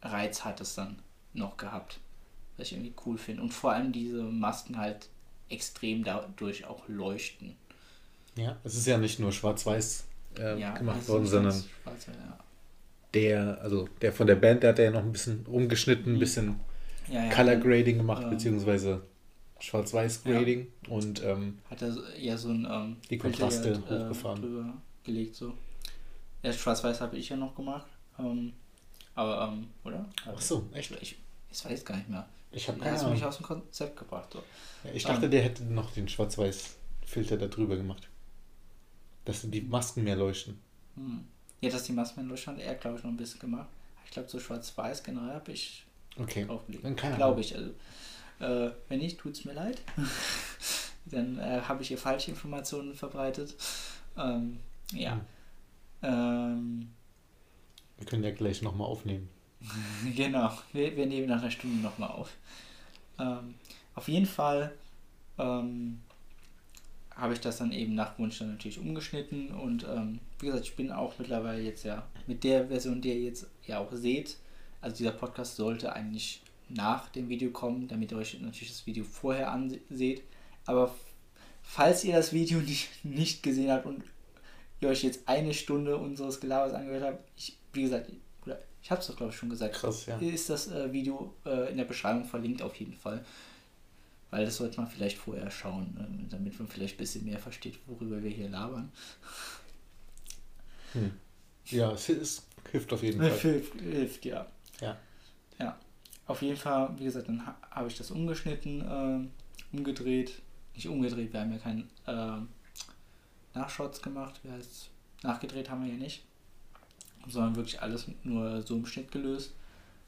Reiz hat es dann noch gehabt. Was ich irgendwie cool finde. Und vor allem diese Masken halt extrem dadurch auch leuchten. Ja, es ist ja nicht nur schwarz-weiß äh, ja, gemacht worden, sondern ja. der, also der von der Band, der hat ja noch ein bisschen umgeschnitten, ein mhm. bisschen ja, Color Grading gemacht, ähm, beziehungsweise Schwarz-Weiß Grading und ähm, hat er ja so ein ähm, die Kontraste halt, hochgefahren. drüber gelegt so. Ja, Schwarz-Weiß habe ich ja noch gemacht. Ähm, aber, ähm, oder? Ach so, echt? Ich, ich weiß gar nicht mehr. Ich habe keine mich aus dem Konzept gebracht. So. Ja, ich dachte, der hätte noch den Schwarz-Weiß-Filter da drüber gemacht. Dass die Masken mehr leuchten. Hm. Ja, dass die Masken mehr leuchten, hat er, glaube ich, noch ein bisschen gemacht. Ich glaube, so schwarz-weiß generell habe ich okay. aufgelegt. Glaube ich. Also, äh, wenn nicht, tut es mir leid. Dann äh, habe ich hier falsche Informationen verbreitet. Ähm, ja. Hm. Ähm, wir können ja gleich nochmal aufnehmen. genau, wir, wir nehmen nach einer Stunde nochmal auf. Ähm, auf jeden Fall ähm, habe ich das dann eben nach Wunsch dann natürlich umgeschnitten und ähm, wie gesagt, ich bin auch mittlerweile jetzt ja mit der Version, die ihr jetzt ja auch seht, also dieser Podcast sollte eigentlich nach dem Video kommen, damit ihr euch natürlich das Video vorher anseht, aber falls ihr das Video nicht, nicht gesehen habt und ihr euch jetzt eine Stunde unseres Gelabers angehört habt, ich, wie gesagt, ich habe es doch glaube ich schon gesagt, Krass, ja. ist das äh, Video äh, in der Beschreibung verlinkt auf jeden Fall. Weil das sollte man vielleicht vorher schauen, ne? damit man vielleicht ein bisschen mehr versteht, worüber wir hier labern. Hm. Ja, es, es, hilft auf jeden Fall. Hilft, hilft, ja. Ja. Ja. Auf jeden Fall, wie gesagt, dann habe ich das umgeschnitten, äh, umgedreht. Nicht umgedreht, wir haben ja keinen äh, Nachshots gemacht. Wie heißt Nachgedreht haben wir ja nicht. Sondern wirklich alles nur so im Schnitt gelöst.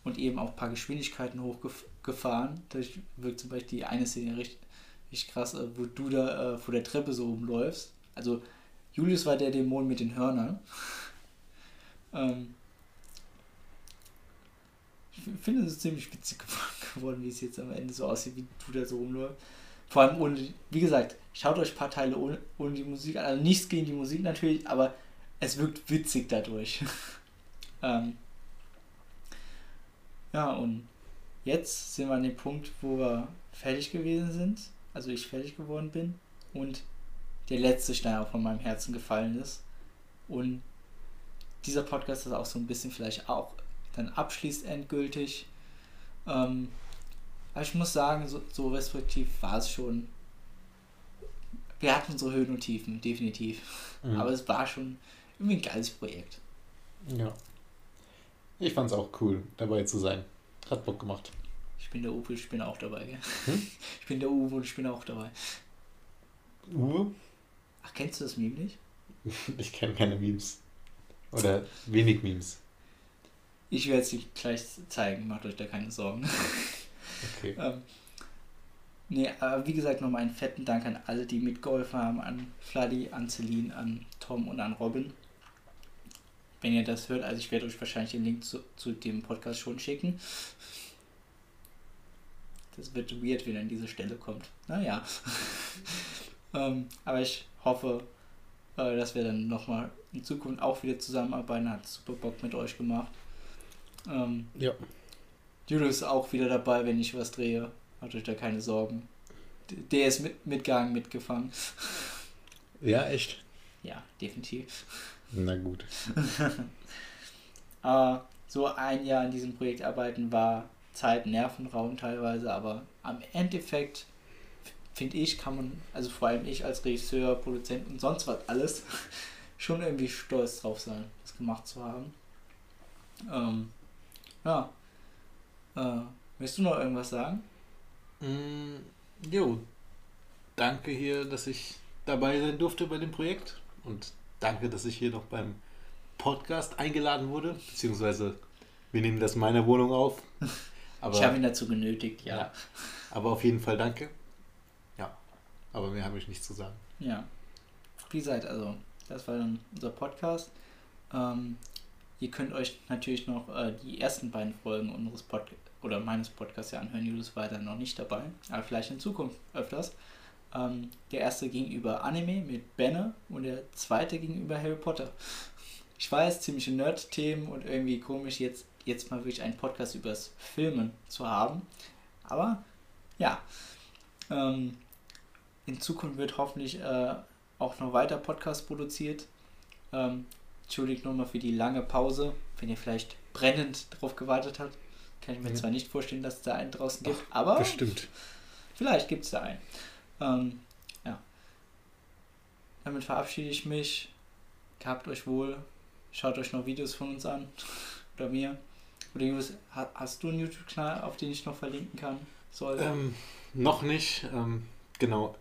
Und eben auch ein paar Geschwindigkeiten hochgefahren gefahren. Da wirkt zum Beispiel die eine Szene richtig, richtig krass, äh, wo du da äh, vor der Treppe so rumläufst. Also Julius war der Dämon mit den Hörnern. ähm, ich finde es ziemlich witzig geworden, wie es jetzt am Ende so aussieht, wie du da so rumläufst. Vor allem ohne, wie gesagt, schaut euch ein paar Teile ohne, ohne die Musik an. Also nichts gegen die Musik natürlich, aber es wirkt witzig dadurch. ähm, ja, und jetzt sind wir an dem Punkt, wo wir fertig gewesen sind, also ich fertig geworden bin und der letzte Stein auch von meinem Herzen gefallen ist. Und dieser Podcast ist auch so ein bisschen vielleicht auch dann abschließt endgültig. Ähm, aber ich muss sagen, so, so respektiv war es schon. Wir hatten unsere Höhen und Tiefen, definitiv. Mhm. Aber es war schon irgendwie ein geiles Projekt. Ja. Ich fand es auch cool, dabei zu sein. Hat Bock gemacht. Ich bin der Uwe, ich bin auch dabei, gell? Hm? Ich bin der Uwe und ich bin auch dabei. Uwe? Ach, kennst du das Meme nicht? ich kenne keine Memes. Oder wenig Memes. Ich werde es euch gleich zeigen, macht euch da keine Sorgen. Okay. ähm, nee, aber wie gesagt, nochmal einen fetten Dank an alle, die mitgeholfen haben, an Fladdy, an Celine, an Tom und an Robin. Wenn ihr das hört, also ich werde euch wahrscheinlich den Link zu, zu dem Podcast schon schicken. Das wird weird, wenn er an diese Stelle kommt. Naja. ähm, aber ich hoffe, äh, dass wir dann nochmal in Zukunft auch wieder zusammenarbeiten. Hat super Bock mit euch gemacht. Ähm, Ja. Julius ist auch wieder dabei, wenn ich was drehe. Macht euch da keine Sorgen. Der ist mit, mitgegangen, mitgefangen. Ja, echt? Ja, definitiv. Na gut. Aber so ein Jahr an diesem Projekt arbeiten war Zeit, Nervenraum teilweise, aber am Endeffekt finde ich, kann man, also vor allem ich als Regisseur, Produzent und sonst was alles, schon irgendwie stolz drauf sein, das gemacht zu haben. Ähm, ja. Äh, willst du noch irgendwas sagen? Mm, jo, danke hier, dass ich dabei sein durfte bei dem Projekt und danke, dass ich hier noch beim Podcast eingeladen wurde, beziehungsweise wir nehmen das in meiner Wohnung auf. Aber, ich habe ihn dazu genötigt, ja. ja, aber auf jeden Fall danke. Ja, aber mehr habe ich nicht zu sagen. Ja. Wie gesagt, also, das war dann unser Podcast. Ähm, ihr könnt euch natürlich noch äh, die ersten beiden Folgen unseres Pod oder meines Podcasts ja anhören. Julius war da noch nicht dabei, aber vielleicht in Zukunft öfters. Ähm, der erste ging über Anime mit Benne und der zweite ging über Harry Potter. Ich weiß, ziemliche Nerd-Themen und irgendwie komisch, jetzt, jetzt mal wirklich einen Podcast übers Filmen zu haben. Aber ja, ähm, in Zukunft wird hoffentlich äh, auch noch weiter Podcast produziert. Ähm, entschuldigt nochmal für die lange Pause, wenn ihr vielleicht brennend drauf gewartet habt. Kann ich mir Ja. zwar nicht vorstellen, dass es da einen draußen gibt, aber Bestimmt. vielleicht gibt es da einen. Ähm, ja. Damit verabschiede ich mich. Gehabt euch wohl. Schaut euch noch Videos von uns an. Oder mir. Oder Julius, ha- hast du einen YouTube-Kanal, auf den ich noch verlinken kann? Soll? Ähm, noch nicht, ähm, genau.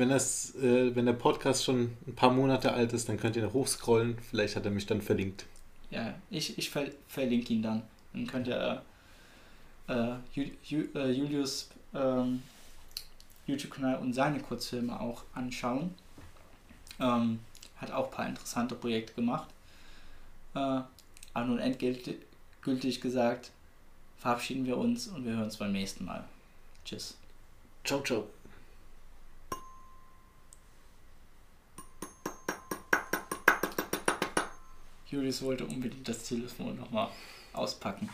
Wenn, das, äh, wenn der Podcast schon ein paar Monate alt ist, dann könnt ihr noch hochscrollen. Vielleicht hat er mich dann verlinkt. Ja, ich, ich ver verlinke ihn dann. Dann könnt ihr äh, äh, Ju Ju äh, Julius ähm, YouTube-Kanal und seine Kurzfilme auch anschauen. Ähm, hat auch ein paar interessante Projekte gemacht. Äh, aber nun endgültig gültig gesagt, verabschieden wir uns und wir hören uns beim nächsten Mal. Tschüss. Ciao, ciao. Julius wollte unbedingt das Telefon nochmal auspacken.